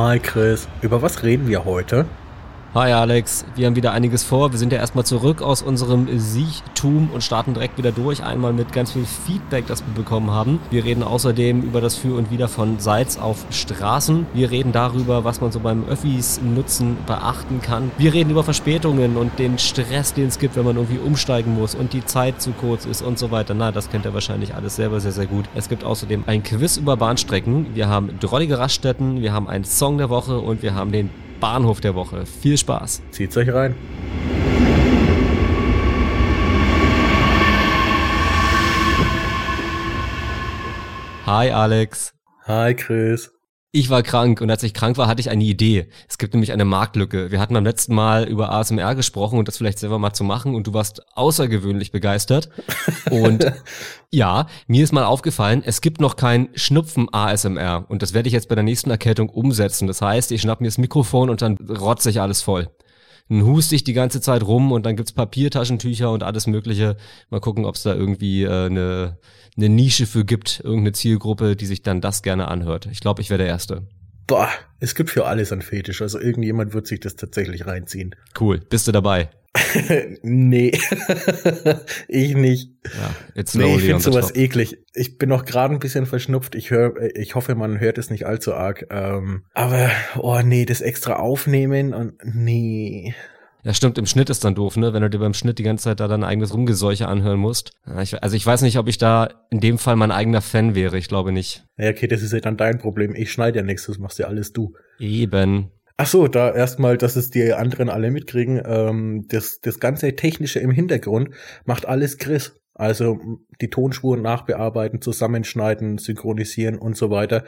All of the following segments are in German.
Hi Chris, über was reden wir heute? Hi Alex, wir haben wieder einiges vor. Wir sind ja erstmal zurück aus unserem Siechtum und starten direkt wieder durch. Einmal mit ganz viel Feedback, das wir bekommen haben. Wir reden außerdem über das Für und Wider von Salz auf Straßen. Wir reden darüber, was man so beim Öffis nutzen beachten kann. Wir reden über Verspätungen und den Stress, den es gibt, wenn man irgendwie umsteigen muss und die Zeit zu kurz ist und so weiter. Na, das kennt ihr wahrscheinlich alles selber sehr, sehr gut. Es gibt außerdem ein Quiz über Bahnstrecken. Wir haben drollige Raststätten. Wir haben einen Song der Woche und wir haben den Bahnhof der Woche. Viel Spaß. Zieht's euch rein. Hi Alex. Hi Chris. Ich war krank und als ich krank war, hatte ich eine Idee. Es gibt nämlich eine Marktlücke. Wir hatten beim letzten Mal über ASMR gesprochen und das vielleicht selber mal zu machen und du warst außergewöhnlich begeistert. Und ja, mir ist mal aufgefallen, es gibt noch kein Schnupfen ASMR und das werde ich jetzt bei der nächsten Erkältung umsetzen. Das heißt, ich schnapp mir das Mikrofon und dann rotze ich alles voll. Dann huste ich die ganze Zeit rum und dann gibt's Papiertaschentücher und alles mögliche. Mal gucken, ob es da irgendwie äh, eine eine Nische für gibt, irgendeine Zielgruppe, die sich dann das gerne anhört. Ich glaube, ich wäre der Erste. Boah, es gibt für alles ein Fetisch. Also irgendjemand wird sich das tatsächlich reinziehen. Cool. Bist du dabei? nee, ich nicht. Ja, it's nee, ich finde sowas top. eklig. Ich bin noch gerade ein bisschen verschnupft. Ich höre, ich hoffe, man hört es nicht allzu arg. Ähm, aber oh nee, das extra aufnehmen und nee. Ja, stimmt, im Schnitt ist dann doof, ne? Wenn du dir beim Schnitt die ganze Zeit da dein eigenes Rumgeseuche anhören musst. Ich, also ich weiß nicht, ob ich da in dem Fall mein eigener Fan wäre. Ich glaube nicht. Ja, okay, das ist ja dann dein Problem. Ich schneide ja nichts, das machst ja alles du. Eben. Ach so, da erstmal, dass es die anderen alle mitkriegen. Ähm, das, das ganze Technische im Hintergrund macht alles Chris. Also die Tonspuren nachbearbeiten, zusammenschneiden, synchronisieren und so weiter.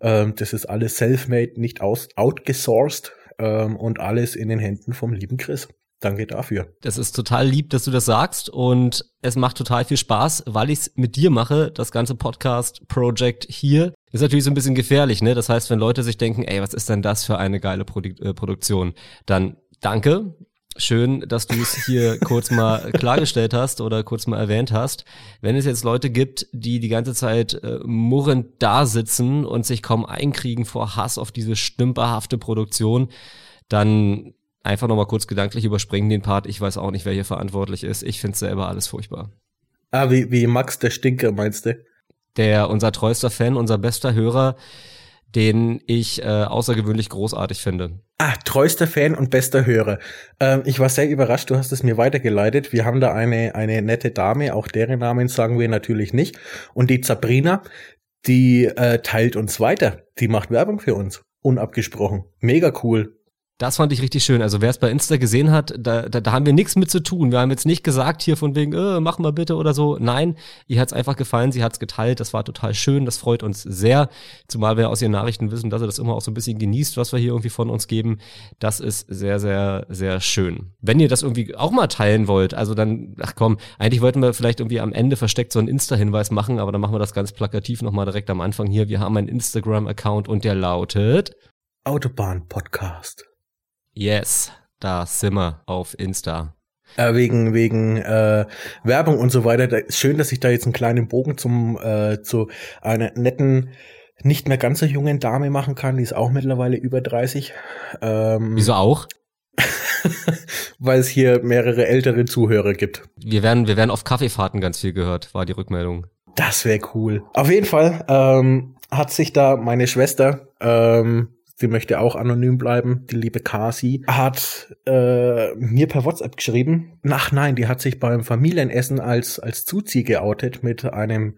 Ähm, das ist alles self-made, nicht aus outgesourced ähm, und alles in den Händen vom lieben Chris. Danke dafür. Das ist total lieb, dass du das sagst und es macht total viel Spaß, weil ich es mit dir mache, das ganze Podcast-Project hier. Ist natürlich so ein bisschen gefährlich, ne? Das heißt, wenn Leute sich denken, ey, was ist denn das für eine geile Produ äh, Produktion, dann danke. Schön, dass du es hier kurz mal klargestellt hast oder kurz mal erwähnt hast. Wenn es jetzt Leute gibt, die die ganze Zeit äh, murrend da sitzen und sich kaum einkriegen vor Hass auf diese stümperhafte Produktion, dann einfach nochmal kurz gedanklich überspringen den Part. Ich weiß auch nicht, wer hier verantwortlich ist. Ich finde selber alles furchtbar. Ah, wie, wie Max der Stinker, meinst du? Der, unser treuester Fan, unser bester Hörer, den ich äh, außergewöhnlich großartig finde. Ah, treuester Fan und bester Hörer. Ähm, ich war sehr überrascht, du hast es mir weitergeleitet. Wir haben da eine, eine nette Dame, auch deren Namen sagen wir natürlich nicht. Und die Sabrina, die äh, teilt uns weiter. Die macht Werbung für uns. Unabgesprochen. Mega cool. Das fand ich richtig schön. Also wer es bei Insta gesehen hat, da, da, da haben wir nichts mit zu tun. Wir haben jetzt nicht gesagt hier von wegen, äh, mach mal bitte oder so. Nein, ihr hat's einfach gefallen, sie hat's geteilt. Das war total schön, das freut uns sehr. Zumal wir aus ihren Nachrichten wissen, dass er das immer auch so ein bisschen genießt, was wir hier irgendwie von uns geben. Das ist sehr, sehr, sehr schön. Wenn ihr das irgendwie auch mal teilen wollt, also dann, ach komm, eigentlich wollten wir vielleicht irgendwie am Ende versteckt so einen Insta-Hinweis machen, aber dann machen wir das ganz plakativ nochmal direkt am Anfang hier. Wir haben einen Instagram-Account und der lautet Autobahn Podcast. Yes, da sind wir auf Insta. Äh, wegen wegen äh, Werbung und so weiter. Da, schön, dass ich da jetzt einen kleinen Bogen zum äh, zu einer netten, nicht mehr ganz so jungen Dame machen kann. Die ist auch mittlerweile über 30. Ähm, Wieso auch? Weil es hier mehrere ältere Zuhörer gibt. Wir werden, wir werden auf Kaffeefahrten ganz viel gehört, war die Rückmeldung. Das wäre cool. Auf jeden Fall ähm, hat sich da meine Schwester ähm, sie möchte auch anonym bleiben, die liebe Kasi, hat äh, mir per WhatsApp geschrieben, ach nein, die hat sich beim Familienessen als, als Zuzieh geoutet mit einem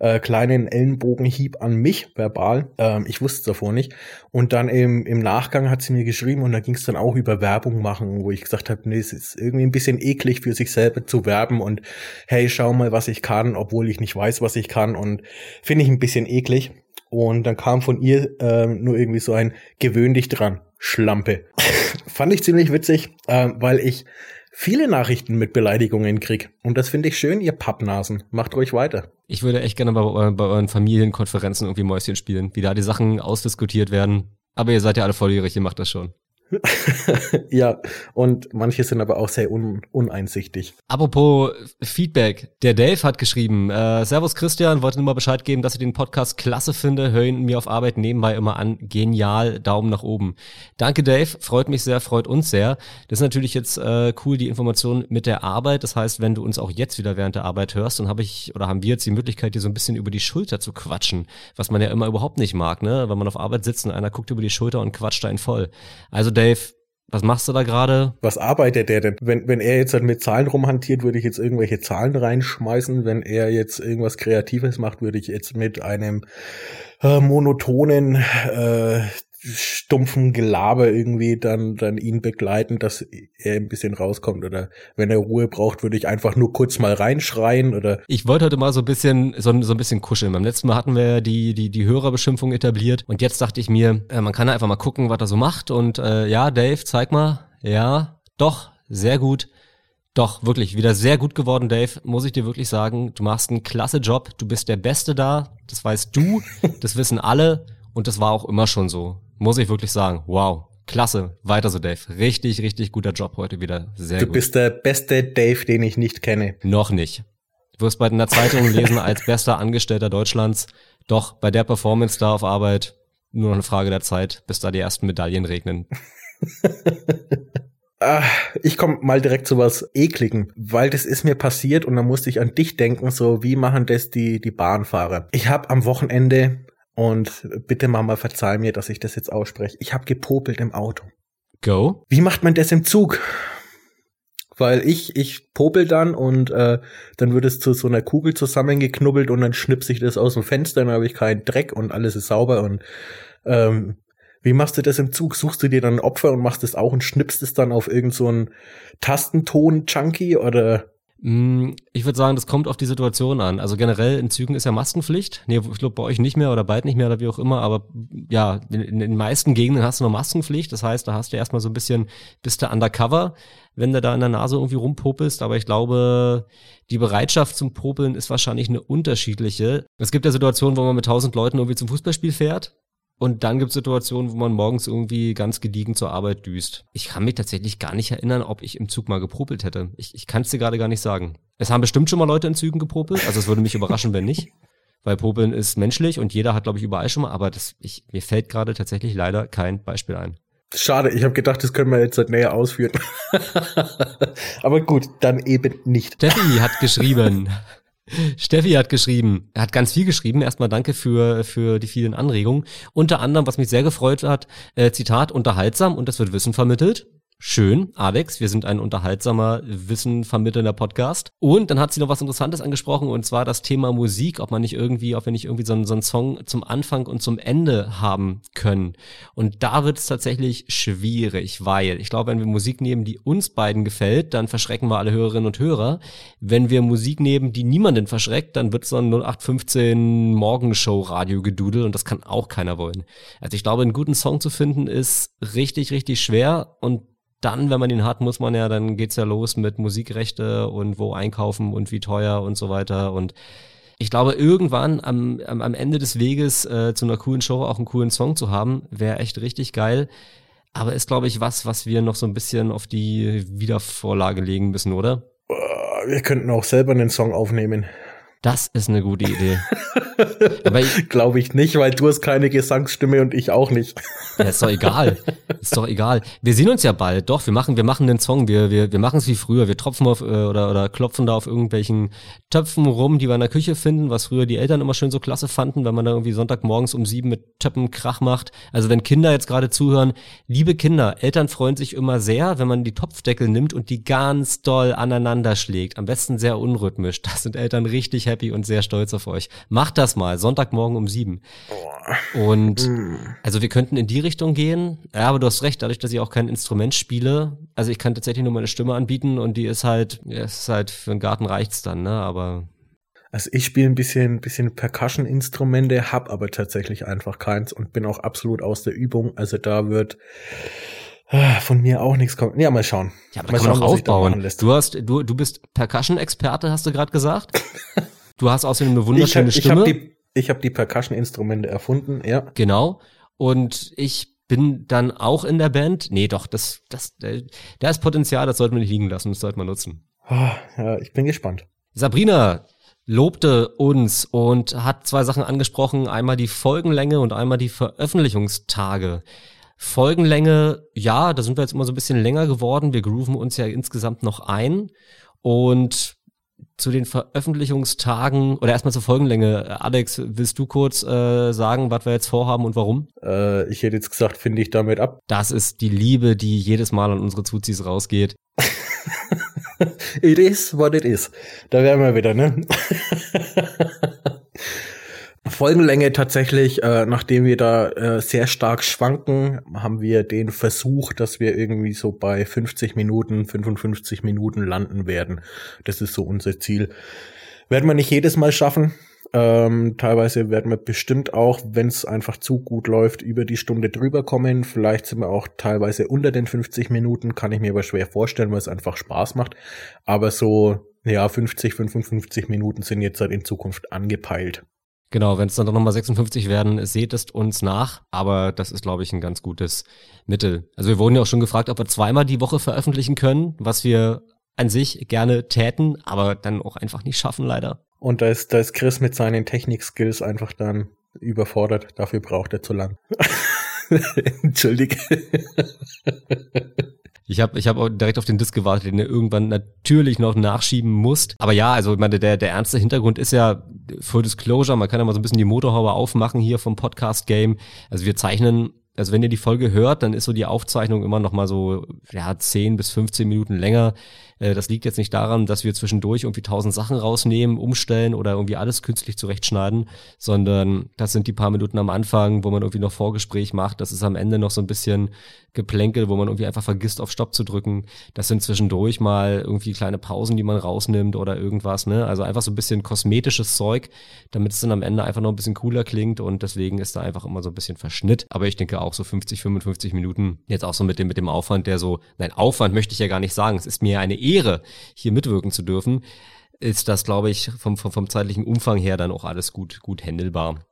äh, kleinen Ellenbogenhieb an mich, verbal. Ähm, ich wusste es davor nicht. Und dann im, im Nachgang hat sie mir geschrieben und da ging es dann auch über Werbung machen, wo ich gesagt habe, nee, es ist irgendwie ein bisschen eklig für sich selber zu werben und hey, schau mal, was ich kann, obwohl ich nicht weiß, was ich kann und finde ich ein bisschen eklig. Und dann kam von ihr äh, nur irgendwie so ein gewöhn dich dran, Schlampe. Fand ich ziemlich witzig, äh, weil ich viele Nachrichten mit Beleidigungen krieg. Und das finde ich schön, ihr Pappnasen. Macht ruhig weiter. Ich würde echt gerne bei, bei euren Familienkonferenzen irgendwie Mäuschen spielen, wie da die Sachen ausdiskutiert werden. Aber ihr seid ja alle volljährig, ihr macht das schon. ja, und manche sind aber auch sehr un uneinsichtig. Apropos Feedback, der Dave hat geschrieben, äh, Servus Christian, wollte nur mal Bescheid geben, dass ich den Podcast klasse finde, höre ihn mir auf Arbeit nebenbei immer an, genial, Daumen nach oben. Danke Dave, freut mich sehr, freut uns sehr. Das ist natürlich jetzt äh, cool, die Information mit der Arbeit, das heißt, wenn du uns auch jetzt wieder während der Arbeit hörst, dann habe ich, oder haben wir jetzt die Möglichkeit, dir so ein bisschen über die Schulter zu quatschen, was man ja immer überhaupt nicht mag, ne, wenn man auf Arbeit sitzt und einer guckt über die Schulter und quatscht einen voll. Also Dave, was machst du da gerade? Was arbeitet der denn? Wenn, wenn er jetzt halt mit Zahlen rumhantiert, würde ich jetzt irgendwelche Zahlen reinschmeißen. Wenn er jetzt irgendwas Kreatives macht, würde ich jetzt mit einem äh, monotonen äh, stumpfen Gelaber irgendwie dann, dann ihn begleiten, dass er ein bisschen rauskommt. Oder wenn er Ruhe braucht, würde ich einfach nur kurz mal reinschreien oder. Ich wollte heute mal so ein bisschen, so, so ein bisschen kuscheln. Beim letzten Mal hatten wir die, die, die Hörerbeschimpfung etabliert und jetzt dachte ich mir, äh, man kann einfach mal gucken, was er so macht und äh, ja, Dave, zeig mal. Ja, doch, sehr gut. Doch, wirklich, wieder sehr gut geworden, Dave, muss ich dir wirklich sagen. Du machst einen klasse Job, du bist der Beste da, das weißt du, das wissen alle und das war auch immer schon so muss ich wirklich sagen. Wow. Klasse. Weiter so, Dave. Richtig, richtig guter Job heute wieder. Sehr du gut. Du bist der beste Dave, den ich nicht kenne. Noch nicht. Du wirst bald in der Zeitung lesen als bester Angestellter Deutschlands. Doch bei der Performance da auf Arbeit nur noch eine Frage der Zeit, bis da die ersten Medaillen regnen. Ah, ich komme mal direkt zu was Ekligen, weil das ist mir passiert und dann musste ich an dich denken, so wie machen das die, die Bahnfahrer. Ich habe am Wochenende und bitte Mama, verzeih mir, dass ich das jetzt ausspreche. Ich habe gepopelt im Auto. Go. Wie macht man das im Zug? Weil ich, ich popel dann und äh, dann wird es zu so einer Kugel zusammengeknubbelt und dann schnipse ich das aus dem Fenster, dann habe ich keinen Dreck und alles ist sauber und ähm, wie machst du das im Zug? Suchst du dir dann ein Opfer und machst es auch und schnippst es dann auf irgendeinen so Tastenton-Junkie oder ich würde sagen, das kommt auf die Situation an. Also generell in Zügen ist ja Maskenpflicht. Nee, ich glaube bei euch nicht mehr oder bald nicht mehr oder wie auch immer, aber ja, in, in den meisten Gegenden hast du noch Maskenpflicht. Das heißt, da hast du erstmal so ein bisschen, bist du undercover, wenn du da in der Nase irgendwie rumpopelst. Aber ich glaube, die Bereitschaft zum Popeln ist wahrscheinlich eine unterschiedliche. Es gibt ja Situationen, wo man mit tausend Leuten irgendwie zum Fußballspiel fährt und dann gibt es Situationen, wo man morgens irgendwie ganz gediegen zur Arbeit düst. Ich kann mich tatsächlich gar nicht erinnern, ob ich im Zug mal gepropelt hätte. Ich, ich kann es dir gerade gar nicht sagen. Es haben bestimmt schon mal Leute in Zügen gepropelt. Also es würde mich überraschen, wenn nicht. Weil Popeln ist menschlich und jeder hat, glaube ich, überall schon mal. Aber das, ich, mir fällt gerade tatsächlich leider kein Beispiel ein. Schade, ich habe gedacht, das können wir jetzt näher ausführen. aber gut, dann eben nicht. Steffi hat geschrieben. Steffi hat geschrieben, er hat ganz viel geschrieben. Erstmal danke für, für die vielen Anregungen. Unter anderem, was mich sehr gefreut hat, äh, Zitat, unterhaltsam und das wird Wissen vermittelt. Schön, Alex, wir sind ein unterhaltsamer, wissenvermittelnder Podcast. Und dann hat sie noch was Interessantes angesprochen, und zwar das Thema Musik, ob man nicht irgendwie, ob wir nicht irgendwie so einen, so einen Song zum Anfang und zum Ende haben können. Und da wird es tatsächlich schwierig, weil ich glaube, wenn wir Musik nehmen, die uns beiden gefällt, dann verschrecken wir alle Hörerinnen und Hörer. Wenn wir Musik nehmen, die niemanden verschreckt, dann wird so ein 0815 Morgenshow-Radio-Gedudel und das kann auch keiner wollen. Also ich glaube, einen guten Song zu finden ist richtig, richtig schwer und dann, wenn man ihn hat, muss man ja, dann geht's ja los mit Musikrechte und wo einkaufen und wie teuer und so weiter. Und ich glaube, irgendwann am, am, am Ende des Weges äh, zu einer coolen Show auch einen coolen Song zu haben, wäre echt richtig geil. Aber ist, glaube ich, was, was wir noch so ein bisschen auf die Wiedervorlage legen müssen, oder? Wir könnten auch selber einen Song aufnehmen. Das ist eine gute Idee. Aber glaube ich nicht, weil du hast keine Gesangsstimme und ich auch nicht. Ja, ist doch egal. Ist doch egal. Wir sehen uns ja bald. Doch, wir machen, wir machen den Song. Wir, wir, wir machen es wie früher. Wir tropfen auf äh, oder, oder klopfen da auf irgendwelchen Töpfen rum, die wir in der Küche finden, was früher die Eltern immer schön so klasse fanden, wenn man da irgendwie Sonntagmorgens um sieben mit Töpfen Krach macht. Also wenn Kinder jetzt gerade zuhören, liebe Kinder, Eltern freuen sich immer sehr, wenn man die Topfdeckel nimmt und die ganz doll aneinander schlägt. Am besten sehr unrhythmisch. Das sind Eltern richtig happy und sehr stolz auf euch. Macht das mal, Sonntagmorgen um sieben. Und mm. also wir könnten in die Richtung gehen. Ja, aber du hast recht, dadurch, dass ich auch kein Instrument spiele. Also ich kann tatsächlich nur meine Stimme anbieten und die ist halt, ist halt für den Garten reicht's dann, ne? Aber also ich spiele ein bisschen, bisschen Percussion-Instrumente, hab aber tatsächlich einfach keins und bin auch absolut aus der Übung. Also da wird äh, von mir auch nichts kommen. Ja, mal schauen. Ja, aber mal kann schauen, man auch aufbauen. Du hast, du, du bist Percussion-Experte, hast du gerade gesagt. Du hast außerdem eine wunderschöne ich hab, Stimme. Ich habe die, ich hab die Percussion-Instrumente erfunden, ja. Genau. Und ich bin dann auch in der Band. Nee, doch, das, das, da ist Potenzial, das sollten wir nicht liegen lassen, das sollten wir nutzen. Ah, ja, ich bin gespannt. Sabrina lobte uns und hat zwei Sachen angesprochen. Einmal die Folgenlänge und einmal die Veröffentlichungstage. Folgenlänge, ja, da sind wir jetzt immer so ein bisschen länger geworden. Wir grooven uns ja insgesamt noch ein. Und zu den Veröffentlichungstagen oder erstmal zur Folgenlänge. Alex, willst du kurz äh, sagen, was wir jetzt vorhaben und warum? Äh, ich hätte jetzt gesagt, finde ich damit ab. Das ist die Liebe, die jedes Mal an unsere Zuzis rausgeht. it is what it is. Da wären wir wieder, ne? Folgenlänge tatsächlich, äh, nachdem wir da äh, sehr stark schwanken, haben wir den Versuch, dass wir irgendwie so bei 50 Minuten, 55 Minuten landen werden. Das ist so unser Ziel. Werden wir nicht jedes Mal schaffen. Ähm, teilweise werden wir bestimmt auch, wenn es einfach zu gut läuft, über die Stunde drüber kommen. Vielleicht sind wir auch teilweise unter den 50 Minuten, kann ich mir aber schwer vorstellen, weil es einfach Spaß macht. Aber so, ja, 50, 55 Minuten sind jetzt halt in Zukunft angepeilt. Genau, wenn es dann doch nochmal 56 werden, seht es uns nach. Aber das ist, glaube ich, ein ganz gutes Mittel. Also wir wurden ja auch schon gefragt, ob wir zweimal die Woche veröffentlichen können, was wir an sich gerne täten, aber dann auch einfach nicht schaffen, leider. Und da ist, da ist Chris mit seinen Technik-Skills einfach dann überfordert. Dafür braucht er zu lang. Entschuldige. Ich habe ich hab auch direkt auf den Disc gewartet, den er irgendwann natürlich noch nachschieben muss. Aber ja, also ich meine, der, der ernste Hintergrund ist ja Full Disclosure. Man kann ja mal so ein bisschen die Motorhaube aufmachen hier vom Podcast-Game. Also wir zeichnen also wenn ihr die Folge hört, dann ist so die Aufzeichnung immer noch mal so ja 10 bis 15 Minuten länger. Äh, das liegt jetzt nicht daran, dass wir zwischendurch irgendwie tausend Sachen rausnehmen, umstellen oder irgendwie alles künstlich zurechtschneiden, sondern das sind die paar Minuten am Anfang, wo man irgendwie noch Vorgespräch macht. Das ist am Ende noch so ein bisschen Geplänkel, wo man irgendwie einfach vergisst, auf Stopp zu drücken. Das sind zwischendurch mal irgendwie kleine Pausen, die man rausnimmt oder irgendwas. Ne? Also einfach so ein bisschen kosmetisches Zeug, damit es dann am Ende einfach noch ein bisschen cooler klingt und deswegen ist da einfach immer so ein bisschen Verschnitt. Aber ich denke auch so 50, 55 Minuten jetzt auch so mit dem, mit dem Aufwand, der so, nein, Aufwand möchte ich ja gar nicht sagen. Es ist mir eine Ehre, hier mitwirken zu dürfen, ist das, glaube ich, vom, vom, vom zeitlichen Umfang her dann auch alles gut, gut händelbar.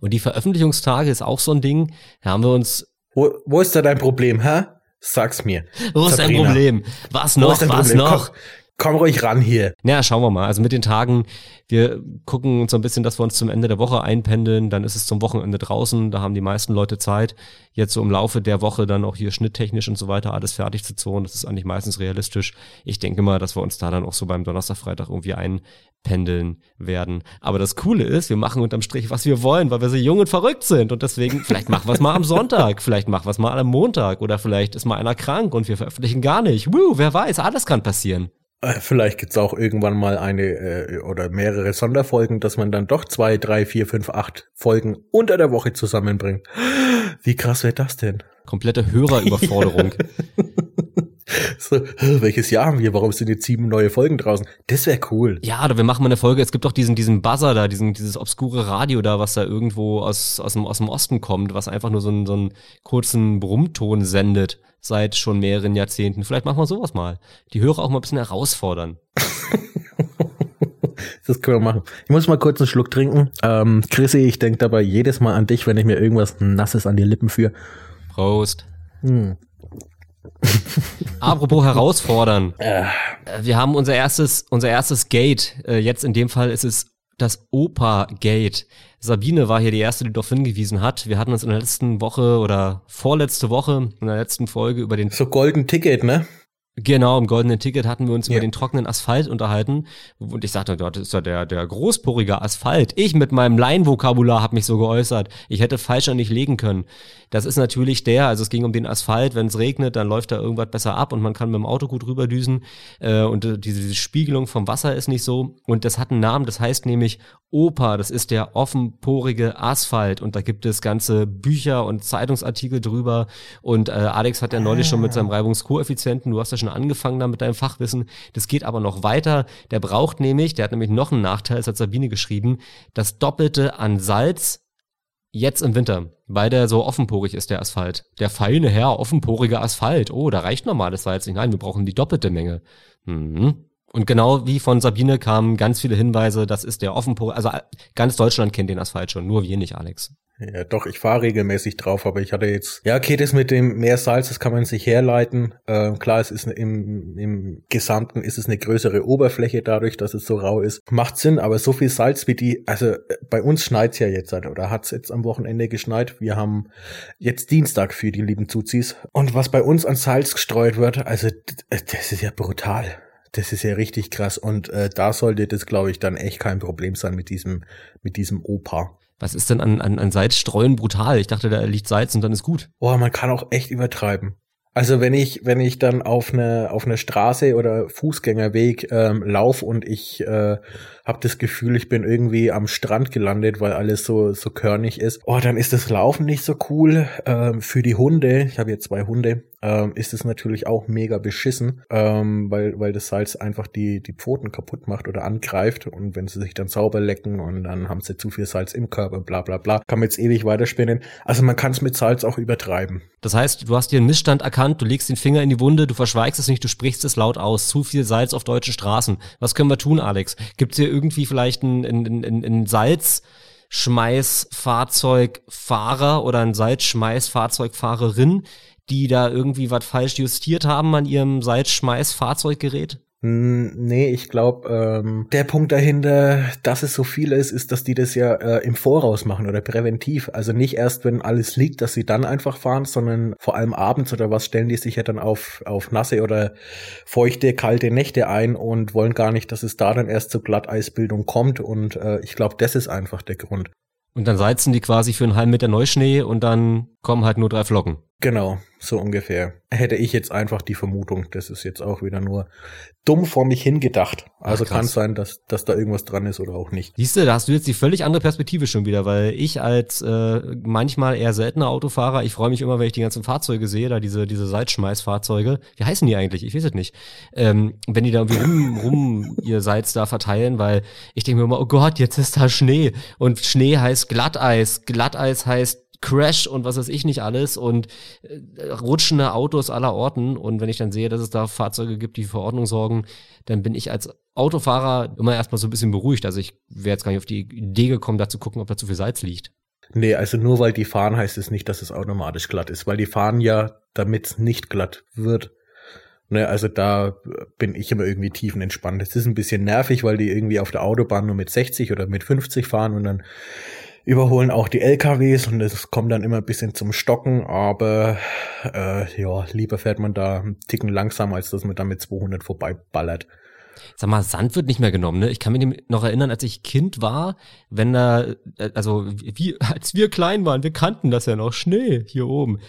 Und die Veröffentlichungstage ist auch so ein Ding. Da haben wir uns. Wo, wo ist da dein Problem, hä? Sag's mir. Wo ist dein Problem? Was noch? Was Problem? noch? Komm, komm ruhig ran hier. Ja, schauen wir mal. Also mit den Tagen, wir gucken uns so ein bisschen, dass wir uns zum Ende der Woche einpendeln, dann ist es zum Wochenende draußen, da haben die meisten Leute Zeit, jetzt so im Laufe der Woche dann auch hier schnitttechnisch und so weiter alles fertig zu zonen. Das ist eigentlich meistens realistisch. Ich denke mal, dass wir uns da dann auch so beim Donnerstag, Freitag irgendwie einpendeln werden. Aber das Coole ist, wir machen unterm Strich, was wir wollen, weil wir so jung und verrückt sind und deswegen, vielleicht machen wir es mal am Sonntag, vielleicht machen wir es mal am Montag oder vielleicht ist mal einer krank und wir veröffentlichen gar nicht. Woo, wer weiß, alles kann passieren. Äh, vielleicht gibt's auch irgendwann mal eine äh, oder mehrere Sonderfolgen, dass man dann doch zwei, drei, vier, fünf, acht Folgen unter der Woche zusammenbringt. Wie krass wäre das denn? Komplette Hörerüberforderung. so, welches Jahr haben wir? Warum sind jetzt sieben neue Folgen draußen? Das wäre cool. Ja, oder wir machen mal eine Folge. Es gibt doch diesen, diesen Buzzer da, diesen, dieses obskure Radio da, was da irgendwo aus, aus, dem, aus dem Osten kommt, was einfach nur so einen, so einen kurzen Brummton sendet seit schon mehreren Jahrzehnten. Vielleicht machen wir sowas mal. Die Hörer auch mal ein bisschen herausfordern. das können wir machen. Ich muss mal kurz einen Schluck trinken. Ähm, Chrissy, ich denke dabei jedes Mal an dich, wenn ich mir irgendwas Nasses an die Lippen führe. Prost. Hm. Apropos herausfordern. Äh. Wir haben unser erstes, unser erstes Gate. Äh, jetzt in dem Fall ist es das Opa-Gate. Sabine war hier die erste, die darauf hingewiesen hat. Wir hatten uns in der letzten Woche oder vorletzte Woche in der letzten Folge über den so Golden Ticket, ne? Genau, im goldenen Ticket hatten wir uns ja. über den trockenen Asphalt unterhalten. Und ich sagte, dort ist ja der, der großporige Asphalt. Ich mit meinem Laienvokabular habe mich so geäußert. Ich hätte falscher nicht legen können. Das ist natürlich der, also es ging um den Asphalt, wenn es regnet, dann läuft da irgendwas besser ab und man kann mit dem Auto gut rüberdüsen. Äh, und äh, diese, diese Spiegelung vom Wasser ist nicht so. Und das hat einen Namen, das heißt nämlich Opa, das ist der offenporige Asphalt. Und da gibt es ganze Bücher und Zeitungsartikel drüber. Und äh, Alex hat ja neulich ah. schon mit seinem Reibungskoeffizienten, du hast ja schon angefangen da mit deinem Fachwissen. Das geht aber noch weiter. Der braucht nämlich, der hat nämlich noch einen Nachteil, das hat Sabine geschrieben, das Doppelte an Salz Jetzt im Winter, weil der so offenporig ist, der Asphalt. Der feine Herr, offenporige Asphalt. Oh, da reicht normales Salz nicht. Nein, wir brauchen die doppelte Menge. Mhm. Und genau wie von Sabine kamen ganz viele Hinweise, das ist der Offenpo, also ganz Deutschland kennt den Asphalt schon, nur wir nicht, Alex. Ja, doch, ich fahre regelmäßig drauf, aber ich hatte jetzt, ja, okay, das mit dem Meersalz, das kann man sich herleiten. Äh, klar, es ist im, im Gesamten ist es eine größere Oberfläche dadurch, dass es so rau ist. Macht Sinn, aber so viel Salz wie die, also äh, bei uns schneit's ja jetzt, oder hat's jetzt am Wochenende geschneit. Wir haben jetzt Dienstag für die lieben Zuzis. Und was bei uns an Salz gestreut wird, also das ist ja brutal. Das ist ja richtig krass und äh, da sollte das, glaube ich, dann echt kein Problem sein mit diesem mit diesem Opa. Was ist denn an, an, an Salzstreuen brutal? Ich dachte, da liegt Salz und dann ist gut. Boah, man kann auch echt übertreiben. Also wenn ich wenn ich dann auf eine auf eine Straße oder Fußgängerweg ähm, lauf und ich äh, habe das Gefühl, ich bin irgendwie am Strand gelandet, weil alles so so körnig ist. Oh, dann ist das Laufen nicht so cool. Ähm, für die Hunde, ich habe jetzt zwei Hunde, ähm, ist es natürlich auch mega beschissen, ähm, weil, weil das Salz einfach die, die Pfoten kaputt macht oder angreift und wenn sie sich dann sauber lecken und dann haben sie zu viel Salz im Körper, bla bla bla, kann man jetzt ewig weiterspinnen. Also man kann es mit Salz auch übertreiben. Das heißt, du hast dir einen Missstand erkannt, du legst den Finger in die Wunde, du verschweigst es nicht, du sprichst es laut aus. Zu viel Salz auf deutschen Straßen. Was können wir tun, Alex? Gibt es hier irgendwie vielleicht ein, ein, ein, ein Salz? Schmeißfahrzeugfahrer oder ein Salzschmeißfahrzeugfahrerin, die da irgendwie was falsch justiert haben an ihrem Salzschmeiß-Fahrzeuggerät? Nee, ich glaube, ähm, der Punkt dahinter, dass es so viel ist, ist, dass die das ja äh, im Voraus machen oder präventiv. Also nicht erst, wenn alles liegt, dass sie dann einfach fahren, sondern vor allem abends oder was stellen die sich ja dann auf, auf nasse oder feuchte, kalte Nächte ein und wollen gar nicht, dass es da dann erst zur Glatteisbildung kommt. Und äh, ich glaube, das ist einfach der Grund. Und dann salzen die quasi für einen halben Meter Neuschnee und dann kommen halt nur drei Flocken. Genau, so ungefähr. Hätte ich jetzt einfach die Vermutung, das ist jetzt auch wieder nur dumm vor mich hingedacht. Also kann sein, dass, dass da irgendwas dran ist oder auch nicht. Siehst du, da hast du jetzt die völlig andere Perspektive schon wieder, weil ich als äh, manchmal eher seltener Autofahrer, ich freue mich immer, wenn ich die ganzen Fahrzeuge sehe, da diese, diese Seitschmeißfahrzeuge. Wie heißen die eigentlich? Ich weiß es nicht. Ähm, wenn die da irgendwie rum, rum ihr Salz da verteilen, weil ich denke mir immer, oh Gott, jetzt ist da Schnee. Und Schnee heißt Glatteis. Glatteis heißt Crash und was weiß ich nicht alles und äh, rutschende Autos aller Orten. Und wenn ich dann sehe, dass es da Fahrzeuge gibt, die für Ordnung sorgen, dann bin ich als Autofahrer immer erstmal so ein bisschen beruhigt. Also ich wäre jetzt gar nicht auf die Idee gekommen, da zu gucken, ob da zu viel Salz liegt. Nee, also nur weil die fahren, heißt es nicht, dass es automatisch glatt ist, weil die fahren ja, damit es nicht glatt wird. Ne, also da bin ich immer irgendwie tiefenentspannt. Es ist ein bisschen nervig, weil die irgendwie auf der Autobahn nur mit 60 oder mit 50 fahren und dann überholen auch die LKWs und es kommt dann immer ein bisschen zum Stocken, aber äh, ja, lieber fährt man da einen Ticken langsamer, als dass man da mit 200 vorbeiballert. Sag mal, Sand wird nicht mehr genommen, ne? Ich kann mich noch erinnern, als ich Kind war, wenn da, äh, also wie, als wir klein waren, wir kannten das ja noch, Schnee hier oben.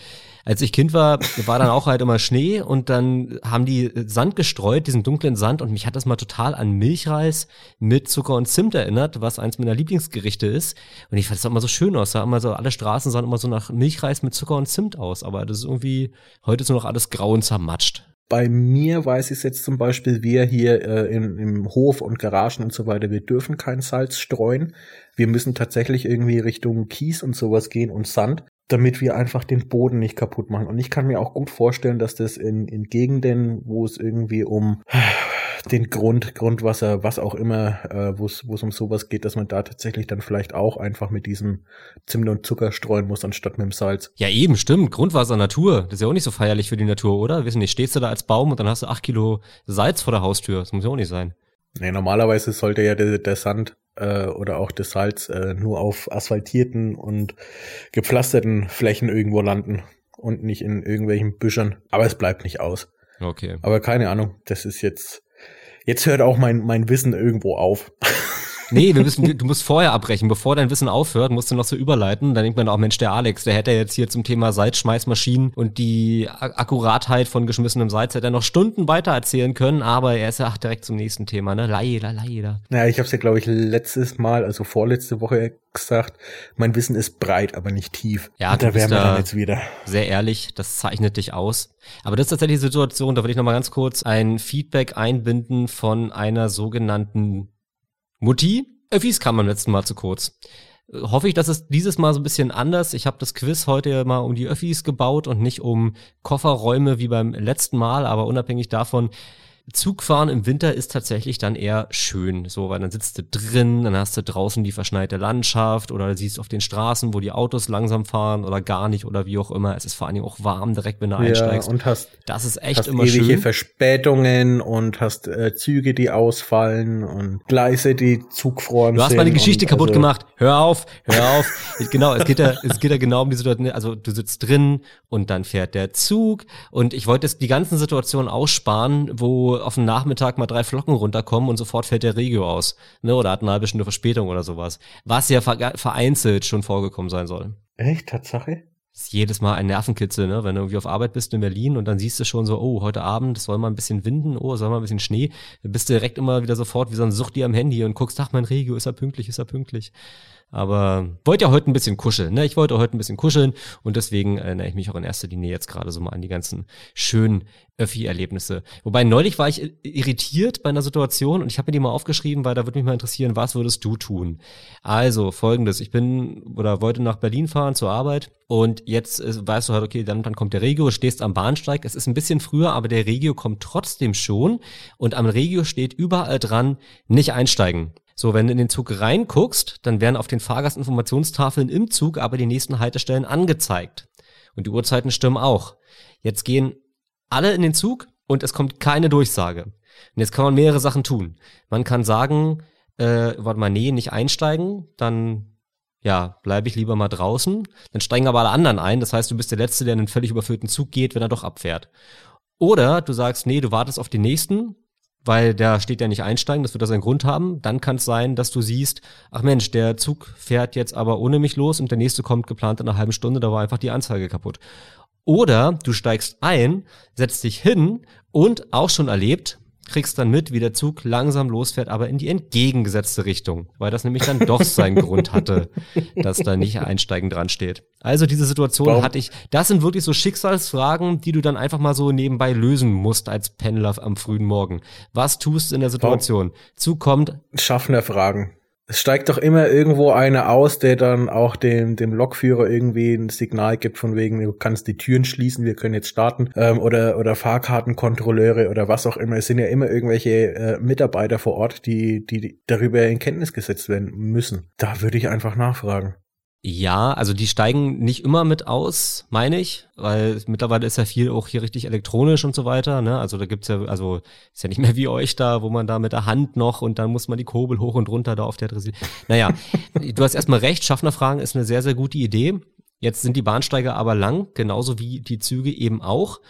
Als ich Kind war, war dann auch halt immer Schnee und dann haben die Sand gestreut, diesen dunklen Sand und mich hat das mal total an Milchreis mit Zucker und Zimt erinnert, was eins meiner Lieblingsgerichte ist. Und ich fand es immer so schön aus, sah immer so, alle Straßen sahen immer so nach Milchreis mit Zucker und Zimt aus, aber das ist irgendwie, heute ist nur noch alles grau und zermatscht. Bei mir weiß ich jetzt zum Beispiel, wir hier äh, im, im Hof und Garagen und so weiter, wir dürfen kein Salz streuen. Wir müssen tatsächlich irgendwie Richtung Kies und sowas gehen und Sand, damit wir einfach den Boden nicht kaputt machen. Und ich kann mir auch gut vorstellen, dass das in, in Gegenden, wo es irgendwie um den Grund, Grundwasser, was auch immer, äh, wo es um sowas geht, dass man da tatsächlich dann vielleicht auch einfach mit diesem Zimt und Zucker streuen muss, anstatt mit dem Salz. Ja, eben, stimmt. Grundwasser, Natur. Das ist ja auch nicht so feierlich für die Natur, oder? Wissen nicht, stehst du da als Baum und dann hast du acht Kilo Salz vor der Haustür. Das muss ja auch nicht sein. Nee, normalerweise sollte ja der, der Sand äh, oder auch das Salz äh, nur auf asphaltierten und gepflasterten Flächen irgendwo landen und nicht in irgendwelchen Büschern. Aber es bleibt nicht aus. Okay. Aber keine Ahnung, das ist jetzt Jetzt hört auch mein, mein Wissen irgendwo auf. Nee, wir müssen, du musst vorher abbrechen. Bevor dein Wissen aufhört, musst du noch so überleiten. Dann denkt man auch, Mensch, der Alex, der hätte jetzt hier zum Thema Salzschmeißmaschinen und die Akkuratheit von geschmissenem Salz hätte er noch Stunden weiter erzählen können, aber er ist ja ach, direkt zum nächsten Thema, ne? Leider, leider. Naja, ich habe es ja, glaube ich, letztes Mal, also vorletzte Woche gesagt, mein Wissen ist breit, aber nicht tief. Ja, und da wären wir dann jetzt wieder. Sehr ehrlich, das zeichnet dich aus. Aber das ist tatsächlich die Situation, da will ich nochmal ganz kurz ein Feedback einbinden von einer sogenannten Mutti. Öffis kam beim letzten Mal zu kurz. Hoffe ich, dass es dieses Mal so ein bisschen anders. Ich habe das Quiz heute mal um die Öffis gebaut und nicht um Kofferräume wie beim letzten Mal, aber unabhängig davon Zugfahren im Winter ist tatsächlich dann eher schön, so, weil dann sitzt du drin, dann hast du draußen die verschneite Landschaft oder siehst auf den Straßen, wo die Autos langsam fahren oder gar nicht oder wie auch immer. Es ist vor allem auch warm direkt, wenn du ja, einsteigst. Und hast, das ist echt hast immer ewige schön. Verspätungen und hast äh, Züge, die ausfallen und Gleise, die zugfroren Du hast sind meine Geschichte kaputt also, gemacht. Hör auf, hör auf. genau, es geht ja, es geht ja genau um die Situation. Also du sitzt drin und dann fährt der Zug und ich wollte jetzt die ganzen Situationen aussparen, wo auf dem Nachmittag mal drei Flocken runterkommen und sofort fällt der Regio aus. Ne? Oder hat eine halbe Stunde Verspätung oder sowas. Was ja vereinzelt schon vorgekommen sein soll. Echt, Tatsache? ist jedes Mal ein Nervenkitzel, ne? wenn du irgendwie auf Arbeit bist in Berlin und dann siehst du schon so, oh, heute Abend soll mal ein bisschen winden, oh, soll mal ein bisschen Schnee, dann bist du direkt immer wieder sofort wie so ein Suchti am Handy und guckst, ach, mein Regio, ist er pünktlich, ist er pünktlich. Aber wollte ja heute ein bisschen kuscheln, ne? Ich wollte heute ein bisschen kuscheln und deswegen erinnere ich mich auch in erster Linie jetzt gerade so mal an die ganzen schönen Öffi-Erlebnisse. Wobei neulich war ich irritiert bei einer Situation und ich habe mir die mal aufgeschrieben, weil da würde mich mal interessieren, was würdest du tun? Also folgendes, ich bin oder wollte nach Berlin fahren zur Arbeit und jetzt äh, weißt du halt, okay, dann, dann kommt der Regio, stehst am Bahnsteig, es ist ein bisschen früher, aber der Regio kommt trotzdem schon und am Regio steht überall dran, nicht einsteigen. So, wenn du in den Zug reinguckst, dann werden auf den Fahrgastinformationstafeln im Zug aber die nächsten Haltestellen angezeigt. Und die Uhrzeiten stimmen auch. Jetzt gehen alle in den Zug und es kommt keine Durchsage. Und jetzt kann man mehrere Sachen tun. Man kann sagen, äh, warte mal, nee, nicht einsteigen, dann ja, bleibe ich lieber mal draußen. Dann steigen aber alle anderen ein. Das heißt, du bist der Letzte, der in einen völlig überfüllten Zug geht, wenn er doch abfährt. Oder du sagst, nee, du wartest auf den nächsten weil der steht ja nicht einsteigen, das wird da seinen Grund haben. Dann kann es sein, dass du siehst, ach Mensch, der Zug fährt jetzt aber ohne mich los und der nächste kommt geplant in einer halben Stunde, da war einfach die Anzeige kaputt. Oder du steigst ein, setzt dich hin und auch schon erlebt, kriegst dann mit, wie der Zug langsam losfährt, aber in die entgegengesetzte Richtung, weil das nämlich dann doch seinen Grund hatte, dass da nicht Einsteigen dran steht. Also diese Situation Warum? hatte ich, das sind wirklich so Schicksalsfragen, die du dann einfach mal so nebenbei lösen musst als Pendler am frühen Morgen. Was tust du in der Situation? Warum? Zug kommt. Schaffner Fragen. Es steigt doch immer irgendwo einer aus, der dann auch dem, dem Lokführer irgendwie ein Signal gibt von wegen, du kannst die Türen schließen, wir können jetzt starten. Ähm, oder, oder Fahrkartenkontrolleure oder was auch immer. Es sind ja immer irgendwelche äh, Mitarbeiter vor Ort, die, die darüber in Kenntnis gesetzt werden müssen. Da würde ich einfach nachfragen. Ja, also die steigen nicht immer mit aus, meine ich, weil mittlerweile ist ja viel auch hier richtig elektronisch und so weiter. Ne? Also da gibt's ja, also ist ja nicht mehr wie euch da, wo man da mit der Hand noch und dann muss man die Kurbel hoch und runter da auf der Dressel. Naja, du hast erstmal recht, Schaffnerfragen ist eine sehr, sehr gute Idee. Jetzt sind die Bahnsteiger aber lang, genauso wie die Züge eben auch.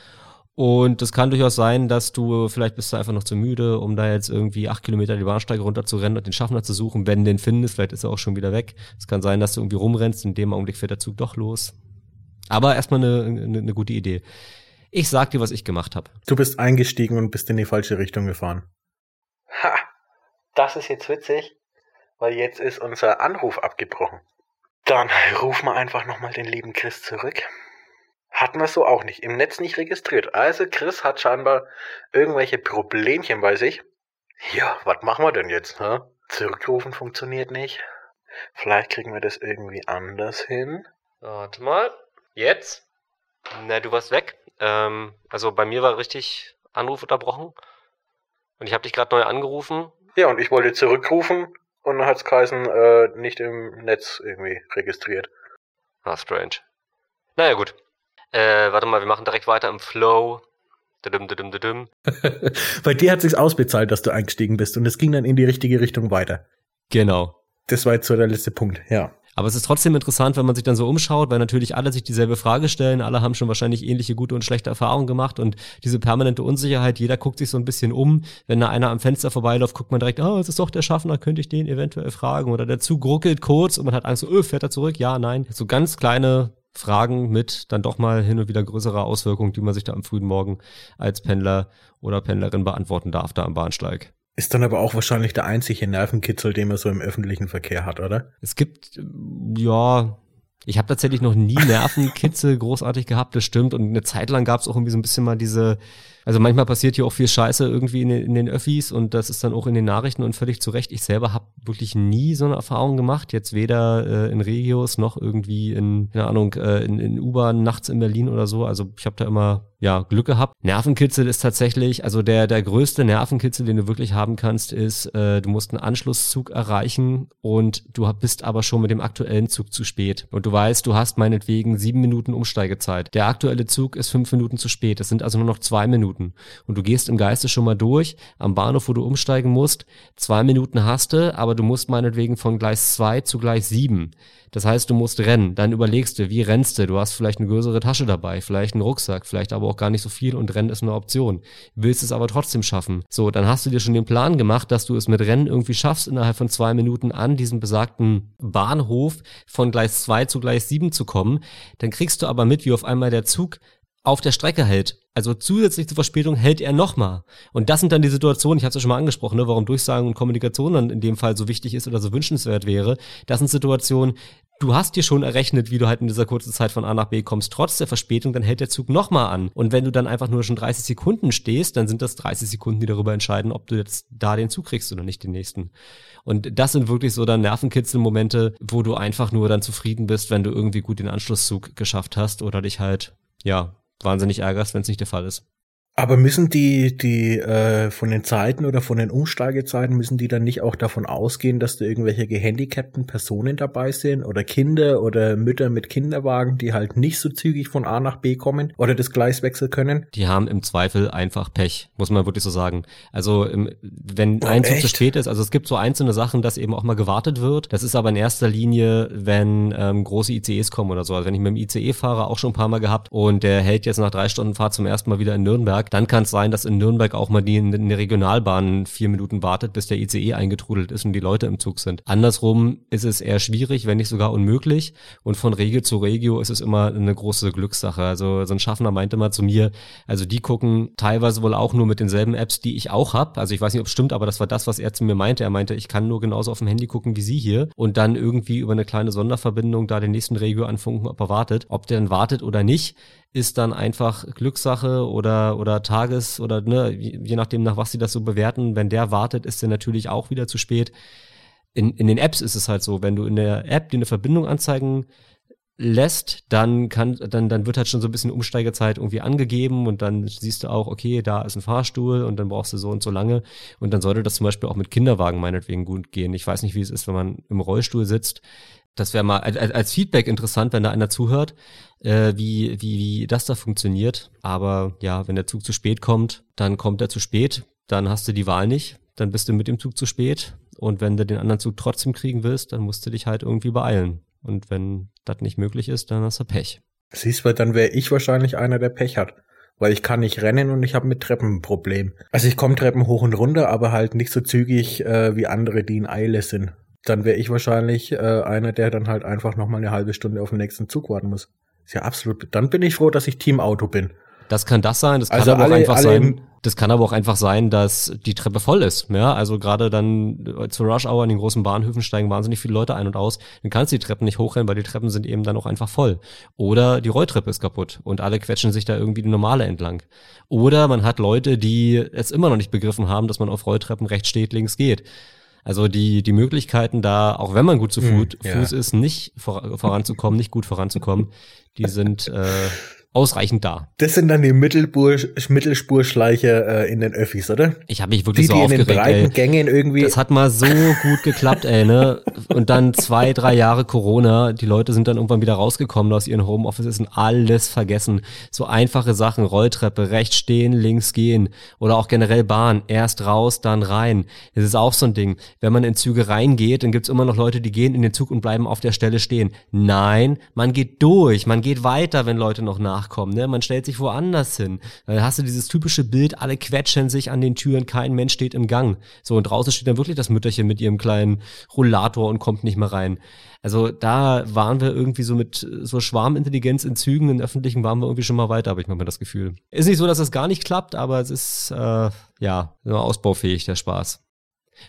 Und es kann durchaus sein, dass du vielleicht bist du einfach noch zu müde, um da jetzt irgendwie acht Kilometer die Bahnsteige runter zu rennen und den Schaffner zu suchen. Wenn du den findest, vielleicht ist er auch schon wieder weg. Es kann sein, dass du irgendwie rumrennst, in dem Augenblick fährt der Zug doch los. Aber erstmal eine, eine, eine gute Idee. Ich sag dir, was ich gemacht habe. Du bist eingestiegen und bist in die falsche Richtung gefahren. Ha, das ist jetzt witzig, weil jetzt ist unser Anruf abgebrochen. Dann ruf mal einfach nochmal den lieben Chris zurück. Hatten wir so auch nicht. Im Netz nicht registriert. Also Chris hat scheinbar irgendwelche Problemchen bei sich. Ja, was machen wir denn jetzt? Hä? Zurückrufen funktioniert nicht. Vielleicht kriegen wir das irgendwie anders hin. Warte mal. Jetzt? Na, du warst weg. Ähm, also bei mir war richtig Anruf unterbrochen. Und ich habe dich gerade neu angerufen. Ja, und ich wollte zurückrufen und dann hat's geheißen, äh, nicht im Netz irgendwie registriert. Ah, strange. Naja, gut. Äh, warte mal, wir machen direkt weiter im Flow. Dudum, dudum, dudum. Bei dir hat sich's ausbezahlt, dass du eingestiegen bist und es ging dann in die richtige Richtung weiter. Genau. Das war jetzt so der letzte Punkt, ja. Aber es ist trotzdem interessant, wenn man sich dann so umschaut, weil natürlich alle sich dieselbe Frage stellen, alle haben schon wahrscheinlich ähnliche gute und schlechte Erfahrungen gemacht und diese permanente Unsicherheit, jeder guckt sich so ein bisschen um. Wenn da einer am Fenster vorbeiläuft, guckt man direkt, ah, oh, es ist doch der Schaffner, könnte ich den eventuell fragen? Oder der Zug ruckelt kurz und man hat Angst, so, öh, fährt er zurück? Ja, nein. So ganz kleine Fragen mit dann doch mal hin und wieder größerer Auswirkungen, die man sich da am frühen Morgen als Pendler oder Pendlerin beantworten darf da am Bahnsteig. Ist dann aber auch wahrscheinlich der einzige Nervenkitzel, den man so im öffentlichen Verkehr hat, oder? Es gibt, ja, ich habe tatsächlich noch nie Nervenkitzel großartig gehabt, das stimmt. Und eine Zeit lang gab es auch irgendwie so ein bisschen mal diese, Also manchmal passiert hier auch viel Scheiße irgendwie in den, in den Öffis und das ist dann auch in den Nachrichten und völlig zu Recht. Ich selber habe wirklich nie so eine Erfahrung gemacht, jetzt weder äh, in Regios noch irgendwie in, keine Ahnung, äh, in, in U-Bahn nachts in Berlin oder so. Also ich habe da immer ja, Glück gehabt. Nervenkitzel ist tatsächlich, also der, der größte Nervenkitzel, den du wirklich haben kannst, ist, äh, du musst einen Anschlusszug erreichen und du bist aber schon mit dem aktuellen Zug zu spät. Und du weißt, du hast meinetwegen sieben Minuten Umsteigezeit. Der aktuelle Zug ist fünf Minuten zu spät. Es sind also nur noch zwei Minuten. Und du gehst im Geiste schon mal durch, am Bahnhof, wo du umsteigen musst. Zwei Minuten hast du, aber du musst meinetwegen von Gleis zwei zu Gleis sieben. Das heißt, du musst rennen. Dann überlegst du, wie rennst du? Du hast vielleicht eine größere Tasche dabei, vielleicht einen Rucksack, vielleicht aber auch gar nicht so viel und Rennen ist eine Option. Willst es aber trotzdem schaffen. So, dann hast du dir schon den Plan gemacht, dass du es mit Rennen irgendwie schaffst, innerhalb von zwei Minuten an diesem besagten Bahnhof von Gleis 2 zu Gleis 7 zu kommen. Dann kriegst du aber mit, wie auf einmal der Zug auf der Strecke hält. Also zusätzlich zur Verspätung hält er nochmal. Und das sind dann die Situationen, ich habe es ja schon mal angesprochen, ne, warum Durchsagen und Kommunikation dann in dem Fall so wichtig ist oder so wünschenswert wäre. Das sind Situationen, du hast dir schon errechnet, wie du halt in dieser kurzen Zeit von A nach B kommst, trotz der Verspätung, dann hält der Zug nochmal an. Und wenn du dann einfach nur schon 30 Sekunden stehst, dann sind das 30 Sekunden, die darüber entscheiden, ob du jetzt da den Zug kriegst oder nicht den nächsten. Und das sind wirklich so dann Nervenkitzelmomente, wo du einfach nur dann zufrieden bist, wenn du irgendwie gut den Anschlusszug geschafft hast oder dich halt, ja, wahnsinnig ärgerst, wenn es nicht der Fall ist. Aber müssen die, die äh, von den Zeiten oder von den Umsteigezeiten, müssen die dann nicht auch davon ausgehen, dass da irgendwelche gehandicapten Personen dabei sind oder Kinder oder Mütter mit Kinderwagen, die halt nicht so zügig von A nach B kommen oder das Gleis wechseln können? Die haben im Zweifel einfach Pech, muss man wirklich so sagen. Also im, wenn oh, ein Zug zu spät ist, also es gibt so einzelne Sachen, dass eben auch mal gewartet wird. Das ist aber in erster Linie, wenn ähm, große ICEs kommen oder so. Also wenn ich mit dem ICE fahre, auch schon ein paar Mal gehabt und der hält jetzt nach drei Stunden Fahrt zum ersten Mal wieder in Nürnberg, dann kann es sein, dass in Nürnberg auch mal die in der Regionalbahn vier Minuten wartet, bis der ICE eingetrudelt ist und die Leute im Zug sind. Andersrum ist es eher schwierig, wenn nicht sogar unmöglich. Und von Regio zu Regio ist es immer eine große Glückssache. Also so ein Schaffner meinte mal zu mir, also die gucken teilweise wohl auch nur mit denselben Apps, die ich auch habe. Also ich weiß nicht, ob es stimmt, aber das war das, was er zu mir meinte. Er meinte, ich kann nur genauso auf dem Handy gucken wie Sie hier und dann irgendwie über eine kleine Sonderverbindung da den nächsten Regio anfunken, ob er wartet. Ob der dann wartet oder nicht, ist dann einfach Glückssache oder, oder Tages- oder ne, je nachdem, nach was sie das so bewerten. Wenn der wartet, ist der natürlich auch wieder zu spät. In, in den Apps ist es halt so, wenn du in der App dir eine Verbindung anzeigen lässt, dann kann, dann, dann wird halt schon so ein bisschen Umsteigezeit irgendwie angegeben und dann siehst du auch, okay, da ist ein Fahrstuhl und dann brauchst du so und so lange und dann sollte das zum Beispiel auch mit Kinderwagen meinetwegen gut gehen. Ich weiß nicht, wie es ist, wenn man im Rollstuhl sitzt. Das wäre mal als, Feedback interessant, wenn da einer zuhört, äh, wie, wie, wie das da funktioniert. Aber ja, wenn der Zug zu spät kommt, dann kommt er zu spät, dann hast du die Wahl nicht, dann bist du mit dem Zug zu spät. Und wenn du den anderen Zug trotzdem kriegen willst, dann musst du dich halt irgendwie beeilen. Und wenn das nicht möglich ist, dann hast du Pech. Siehst du, dann wäre ich wahrscheinlich einer, der Pech hat. Weil ich kann nicht rennen und ich habe mit Treppen ein Problem. Also ich komme Treppen hoch und runter, aber halt nicht so zügig äh, wie andere, die in Eile sind dann wäre ich wahrscheinlich äh, einer, der dann halt einfach noch mal eine halbe Stunde auf den nächsten Zug warten muss. Ist ja absolut. Dann bin ich froh, dass ich Teamauto bin. Das kann das sein, das kann also aber alle, auch einfach sein. Das kann aber auch einfach sein, dass die Treppe voll ist. Ja, also gerade dann äh, zur Rush Hour in den großen Bahnhöfen steigen wahnsinnig viele Leute ein und aus. Dann kannst du die Treppen nicht hochrennen, weil die Treppen sind eben dann auch einfach voll. Oder die Rolltreppe ist kaputt und alle quetschen sich da irgendwie die normale entlang. Oder man hat Leute, die es immer noch nicht begriffen haben, dass man auf Rolltreppen rechts steht, links geht. Also die, die Möglichkeiten da, auch wenn man gut zu Fuß, mm, ja. Fuß ist, nicht vor, voranzukommen, nicht gut voranzukommen, die sind äh, ausreichend da. Das sind dann die Mittelspur, Mittelspurschleiche äh, in den Öffis, oder? Ich habe mich wirklich die, so die aufgeregt. In den breiten ey. Gängen irgendwie. Das hat mal so gut geklappt, ey, ne? Und dann zwei, drei Jahre Corona. Die Leute sind dann irgendwann wieder rausgekommen aus ihren Homeoffices und alles vergessen. So einfache Sachen, Rolltreppe, rechts stehen, links gehen oder auch generell Bahn. Erst raus, dann rein. Das ist auch so ein Ding. Wenn man in Züge reingeht, dann gibt's immer noch Leute, die gehen in den Zug und bleiben auf der Stelle stehen. Nein, man geht durch, man geht weiter, wenn Leute noch nach nachkommen. Ne? Man stellt sich woanders hin. Dann hast du dieses typische Bild, alle quetschen sich an den Türen, kein Mensch steht im Gang. So, und draußen steht dann wirklich das Mütterchen mit ihrem kleinen Rollator und kommt nicht mehr rein. Also da waren wir irgendwie so mit so Schwarmintelligenz in Zügen, in öffentlichen waren wir irgendwie schon mal weiter, habe ich manchmal das Gefühl. Ist nicht so, dass es gar nicht klappt, aber es ist äh, ja ausbaufähig, der Spaß.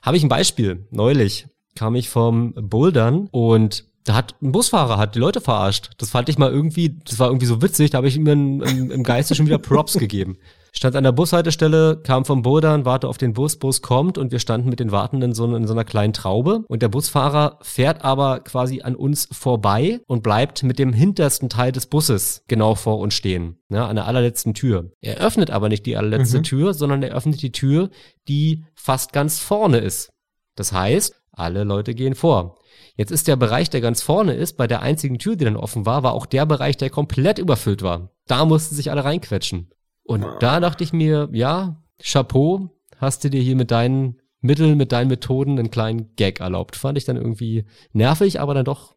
Habe ich ein Beispiel. Neulich kam ich vom Bouldern und da hat ein Busfahrer hat die Leute verarscht. Das fand ich mal irgendwie, das war irgendwie so witzig, da habe ich ihm im, im Geiste schon wieder Props gegeben. Stand an der Bushaltestelle, kam vom Bouldern, warte auf den Bus, Bus kommt und wir standen mit den Wartenden so in so einer kleinen Traube. Und der Busfahrer fährt aber quasi an uns vorbei und bleibt mit dem hintersten Teil des Busses genau vor uns stehen, ne, an der allerletzten Tür. Er öffnet aber nicht die allerletzte mhm. Tür, sondern er öffnet die Tür, die fast ganz vorne ist. Das heißt, alle Leute gehen vor. Jetzt ist der Bereich, der ganz vorne ist, bei der einzigen Tür, die dann offen war, war auch der Bereich, der komplett überfüllt war. Da mussten sich alle reinquetschen. Und da dachte ich mir, ja, Chapeau, hast du dir hier mit deinen Mitteln, mit deinen Methoden einen kleinen Gag erlaubt. Fand ich dann irgendwie nervig, aber dann doch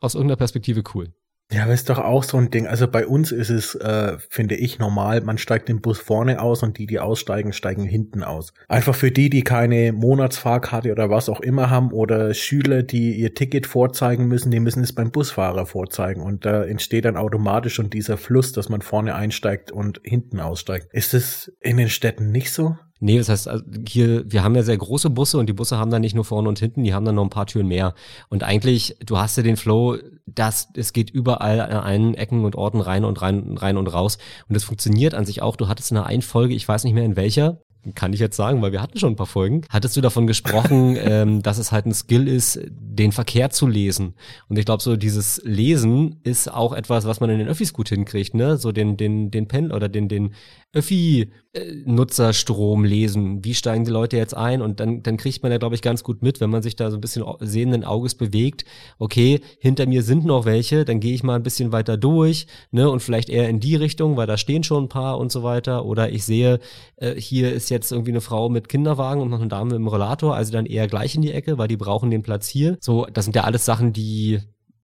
aus irgendeiner Perspektive cool. Ja, aber ist doch auch so ein Ding. Also bei uns ist es, äh, finde ich, normal, man steigt den Bus vorne aus und die, die aussteigen, steigen hinten aus. Einfach für die, die keine Monatsfahrkarte oder was auch immer haben oder Schüler, die ihr Ticket vorzeigen müssen, die müssen es beim Busfahrer vorzeigen. Und da entsteht dann automatisch schon dieser Fluss, dass man vorne einsteigt und hinten aussteigt. Ist es in den Städten nicht so? Nee, das heißt, also hier, wir haben ja sehr große Busse und die Busse haben dann nicht nur vorne und hinten, die haben dann noch ein paar Türen mehr. Und eigentlich, du hast ja den Flow, dass es geht überall an allen Ecken und Orten rein und rein, rein und raus. Und das funktioniert an sich auch. Du hattest eine Einfolge, ich weiß nicht mehr in welcher, kann ich jetzt sagen, weil wir hatten schon ein paar Folgen, hattest du davon gesprochen, ähm, dass es halt ein Skill ist, den Verkehr zu lesen. Und ich glaube, so dieses Lesen ist auch etwas, was man in den Öffis gut hinkriegt, ne? So den, den, den Pen oder den, den Öffi-Nutzerstrom lesen. Wie steigen die Leute jetzt ein? Und dann, dann kriegt man ja, glaube ich, ganz gut mit, wenn man sich da so ein bisschen sehenden Auges bewegt. Okay, hinter mir sind noch welche, dann gehe ich mal ein bisschen weiter durch, ne? Und vielleicht eher in die Richtung, weil da stehen schon ein paar und so weiter. Oder ich sehe, äh, hier ist jetzt irgendwie eine Frau mit Kinderwagen und noch eine Dame mit dem Rollator, also dann eher gleich in die Ecke, weil die brauchen den Platz hier. So, das sind ja alles Sachen, die,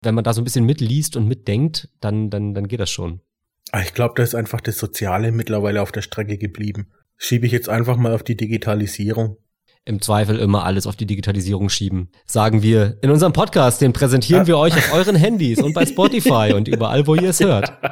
wenn man da so ein bisschen mitliest und mitdenkt, dann, dann, dann geht das schon. Ah, ich glaube, da ist einfach das Soziale mittlerweile auf der Strecke geblieben. Schiebe ich jetzt einfach mal auf die Digitalisierung. Im Zweifel immer alles auf die Digitalisierung schieben. Sagen wir in unserem Podcast, den präsentieren wir euch auf euren Handys und bei Spotify und überall, wo ihr es hört.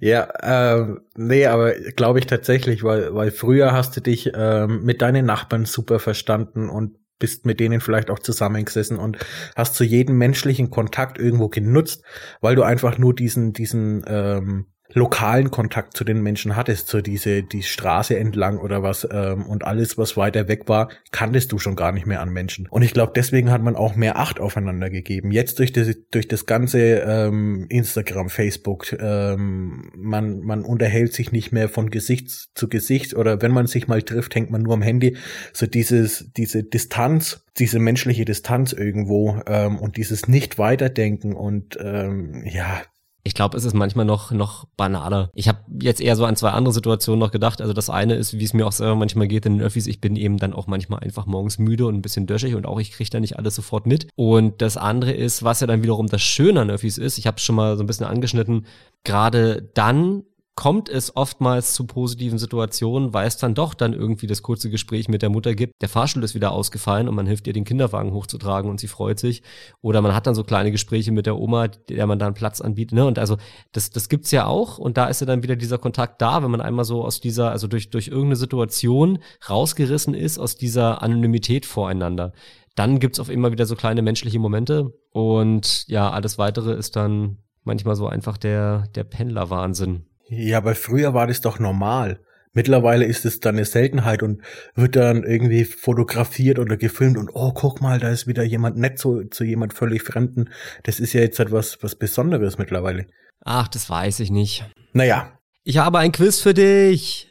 ja, ähm, nee, aber glaube ich tatsächlich, weil, weil früher hast du dich ähm, mit deinen Nachbarn super verstanden und bist mit denen vielleicht auch zusammengesessen und hast zu jedem menschlichen Kontakt irgendwo genutzt, weil du einfach nur diesen, diesen ähm, lokalen Kontakt zu den Menschen hattest, so diese die Straße entlang oder was ähm, und alles, was weiter weg war, kanntest du schon gar nicht mehr an Menschen. Und ich glaube, deswegen hat man auch mehr Acht aufeinander gegeben. Jetzt durch das durch das ganze ähm, Instagram, Facebook, ähm, man man unterhält sich nicht mehr von Gesicht zu Gesicht oder wenn man sich mal trifft, hängt man nur am Handy. So dieses diese Distanz, diese menschliche Distanz irgendwo ähm, und dieses nicht weiterdenken und ähm, ja ich glaube, es ist manchmal noch, noch banaler. Ich habe jetzt eher so an zwei andere Situationen noch gedacht. Also das eine ist, wie es mir auch selber manchmal geht in den Öffis, ich bin eben dann auch manchmal einfach morgens müde und ein bisschen döschig und auch ich kriege da nicht alles sofort mit. Und das andere ist, was ja dann wiederum das Schöne an Öffis ist, ich habe es schon mal so ein bisschen angeschnitten, gerade dann, kommt es oftmals zu positiven Situationen, weil es dann doch dann irgendwie das kurze Gespräch mit der Mutter gibt. Der Fahrstuhl ist wieder ausgefallen und man hilft ihr, den Kinderwagen hochzutragen und sie freut sich. Oder man hat dann so kleine Gespräche mit der Oma, der man dann Platz anbietet. Ne? Und also das, das gibt's ja auch. Und da ist ja dann wieder dieser Kontakt da, wenn man einmal so aus dieser, also durch, durch irgendeine Situation rausgerissen ist, aus dieser Anonymität voreinander. Dann gibt's auf immer wieder so kleine menschliche Momente. Und ja, alles weitere ist dann manchmal so einfach der, der Pendlerwahnsinn. Ja, aber früher war das doch normal. Mittlerweile ist es dann eine Seltenheit und wird dann irgendwie fotografiert oder gefilmt und oh, guck mal, da ist wieder jemand nett zu, zu jemand völlig Fremden. Das ist ja jetzt etwas was Besonderes mittlerweile. Ach, das weiß ich nicht. Naja. Ich habe ein Quiz für dich.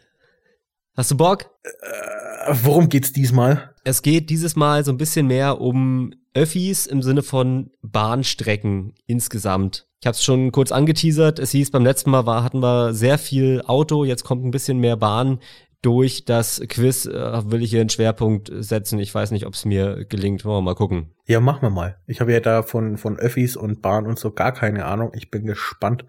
Hast du Bock? Äh, worum geht's diesmal? Es geht dieses Mal so ein bisschen mehr um Öffis im Sinne von Bahnstrecken insgesamt. Ich habe es schon kurz angeteasert. Es hieß, beim letzten Mal war, hatten wir sehr viel Auto, jetzt kommt ein bisschen mehr Bahn. Durch das Quiz äh, will ich hier einen Schwerpunkt setzen. Ich weiß nicht, ob es mir gelingt. Wollen wir mal gucken. Ja, machen wir mal. Ich habe ja da von, von Öffis und Bahn und so gar keine Ahnung. Ich bin gespannt,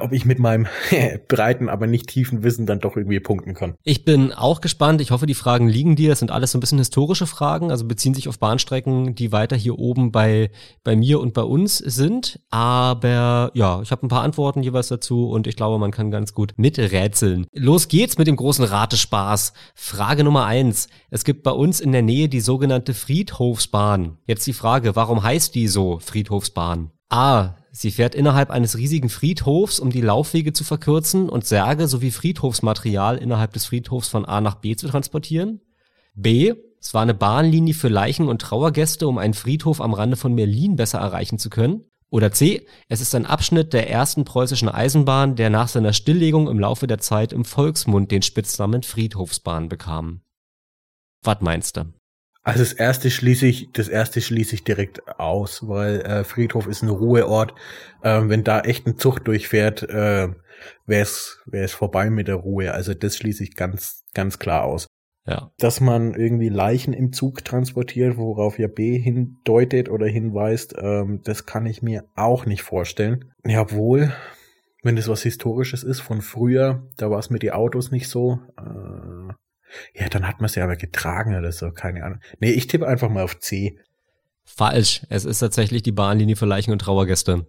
ob ich mit meinem breiten, aber nicht tiefen Wissen dann doch irgendwie punkten kann. Ich bin auch gespannt. Ich hoffe, die Fragen liegen dir. Das sind alles so ein bisschen historische Fragen, also beziehen sich auf Bahnstrecken, die weiter hier oben bei, bei mir und bei uns sind. Aber ja, ich habe ein paar Antworten jeweils dazu und ich glaube, man kann ganz gut miträtseln. Los geht's mit dem großen Ratespaß. Frage Nummer eins. Es gibt bei uns in der Nähe die sogenannte Friedhofsbahn. Jetzt die Frage, warum heißt die so Friedhofsbahn? A Sie fährt innerhalb eines riesigen Friedhofs, um die Laufwege zu verkürzen und Särge sowie Friedhofsmaterial innerhalb des Friedhofs von A nach B zu transportieren. B. Es war eine Bahnlinie für Leichen- und Trauergäste, um einen Friedhof am Rande von Berlin besser erreichen zu können. Oder C. Es ist ein Abschnitt der ersten preußischen Eisenbahn, der nach seiner Stilllegung im Laufe der Zeit im Volksmund den Spitznamen Friedhofsbahn bekam. Was meinst du? Also das erste schließe ich, das erste schließe ich direkt aus, weil äh, Friedhof ist ein Ruheort. Ähm, wenn da echt ein Zug durchfährt, äh, wäre es wäre es vorbei mit der Ruhe. Also das schließe ich ganz ganz klar aus. Ja. Dass man irgendwie Leichen im Zug transportiert, worauf ja B hindeutet oder hinweist, ähm, das kann ich mir auch nicht vorstellen. Jawohl, wenn das was Historisches ist von früher, da war es mit den Autos nicht so. Äh, ja, dann hat man es ja aber getragen oder so, keine Ahnung. Nee, ich tippe einfach mal auf C. Falsch. Es ist tatsächlich die Bahnlinie für Leichen- und Trauergäste.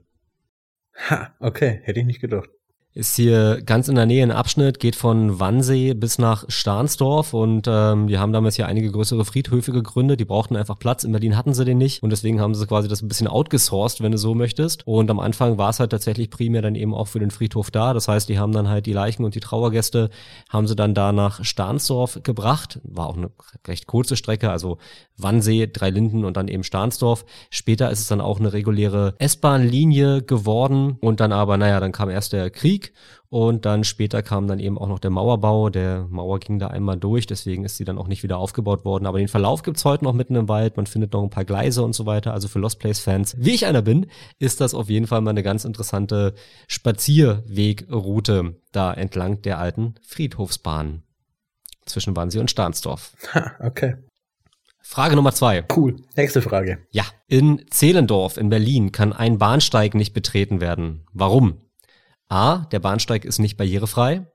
Ha, okay, hätte ich nicht gedacht ist hier ganz in der Nähe ein Abschnitt, geht von Wannsee bis nach Stahnsdorf und ähm, die haben damals hier einige größere Friedhöfe gegründet, die brauchten einfach Platz. In Berlin hatten sie den nicht und deswegen haben sie quasi das ein bisschen outgesourced, wenn du so möchtest. Und am Anfang war es halt tatsächlich primär dann eben auch für den Friedhof da. Das heißt, die haben dann halt die Leichen und die Trauergäste haben sie dann da nach Stahnsdorf gebracht. War auch eine recht kurze Strecke, also Wannsee, Drei Linden und dann eben Stahnsdorf. Später ist es dann auch eine reguläre S-Bahn-Linie geworden und dann aber, naja, dann kam erst der Krieg und dann später kam dann eben auch noch der Mauerbau. Der Mauer ging da einmal durch, deswegen ist sie dann auch nicht wieder aufgebaut worden. Aber den Verlauf gibt's heute noch mitten im Wald. Man findet noch ein paar Gleise und so weiter. Also für Lost Place Fans, wie ich einer bin, ist das auf jeden Fall mal eine ganz interessante Spazierwegroute da entlang der alten Friedhofsbahn zwischen Wannsee und Stahnsdorf. Ha, okay. Frage Nummer zwei. Cool. Nächste Frage. Ja. In Zehlendorf in Berlin kann ein Bahnsteig nicht betreten werden. Warum? A. Der Bahnsteig ist nicht barrierefrei.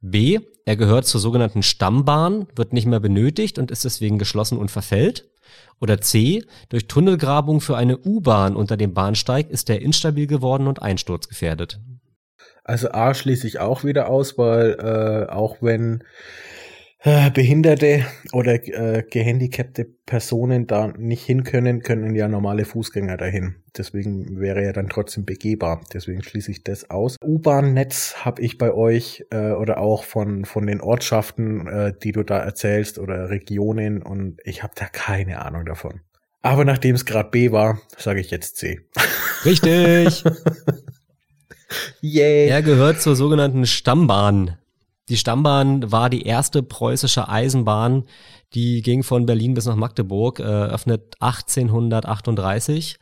B. Er gehört zur sogenannten Stammbahn, wird nicht mehr benötigt und ist deswegen geschlossen und verfällt. Oder C. Durch Tunnelgrabung für eine U-Bahn unter dem Bahnsteig ist er instabil geworden und einsturzgefährdet. Also A schließe ich auch wieder aus, weil äh, auch wenn äh, Behinderte oder äh, gehandicapte Personen da nicht hin können, können ja normale Fußgänger dahin. Deswegen wäre er dann trotzdem begehbar. Deswegen schließe ich das aus. U-Bahn-Netz habe ich bei euch äh, oder auch von, von den Ortschaften, äh, die du da erzählst oder Regionen und ich habe da keine Ahnung davon. Aber nachdem es gerade B war, sage ich jetzt C. Richtig. Yay. Er gehört zur sogenannten Stammbahn. Die Stammbahn war die erste preußische Eisenbahn, die ging von Berlin bis nach Magdeburg, äh, öffnet 1838.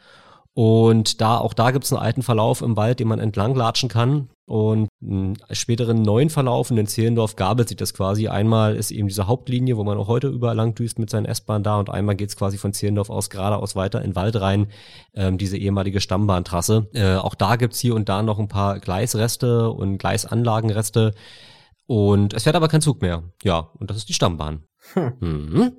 Und da, auch da gibt es einen alten Verlauf im Wald, den man entlang latschen kann. Und einen späteren neuen Verlauf in den Zehlendorf gabelt sich das quasi. Einmal ist eben diese Hauptlinie, wo man auch heute überall lang düst mit seinen S-Bahn da und einmal geht's quasi von Zehlendorf aus geradeaus weiter in Wald rein, ähm, diese ehemalige Stammbahntrasse. Äh, auch da gibt's hier und da noch ein paar Gleisreste und Gleisanlagenreste. Und es fährt aber kein Zug mehr. Ja, und das ist die Stammbahn. Hm. Mhm.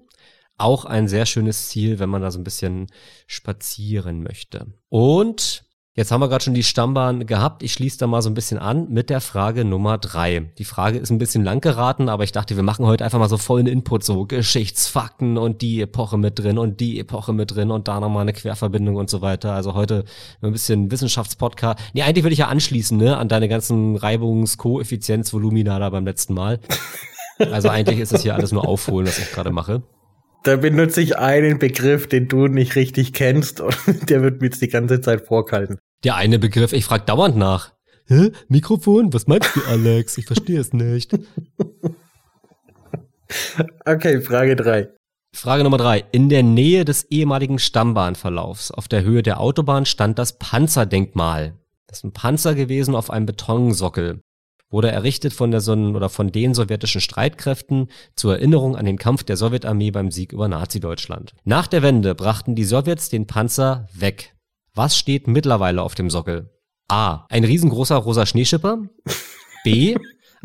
Auch ein sehr schönes Ziel, wenn man da so ein bisschen spazieren möchte. Und jetzt haben wir gerade schon die Stammbahn gehabt. Ich schließe da mal so ein bisschen an mit der Frage Nummer drei. Die Frage ist ein bisschen lang geraten, aber ich dachte, wir machen heute einfach mal so vollen Input, so Geschichtsfakten und die Epoche mit drin und die Epoche mit drin und da nochmal eine Querverbindung und so weiter. Also heute ein bisschen Wissenschaftspodcast. Nee, eigentlich würde ich ja anschließen, ne, an deine ganzen Reibungskoeffizienzvolumina da beim letzten Mal. Also eigentlich ist es hier alles nur aufholen, was ich gerade mache. Da benutze ich einen Begriff, den du nicht richtig kennst und der wird mir jetzt die ganze Zeit vorkalten. Der eine Begriff, ich frage dauernd nach. Hä? Mikrofon? Was meinst du, Alex? Ich verstehe es nicht. okay, Frage drei. Frage Nummer drei. In der Nähe des ehemaligen Stammbahnverlaufs auf der Höhe der Autobahn stand das Panzerdenkmal. Das ist ein Panzer gewesen auf einem Betonsockel wurde errichtet von der Son oder von den sowjetischen Streitkräften zur Erinnerung an den Kampf der Sowjetarmee beim Sieg über Nazi-Deutschland. Nach der Wende brachten die Sowjets den Panzer weg. Was steht mittlerweile auf dem Sockel? A. Ein riesengroßer rosa Schneeschipper. B.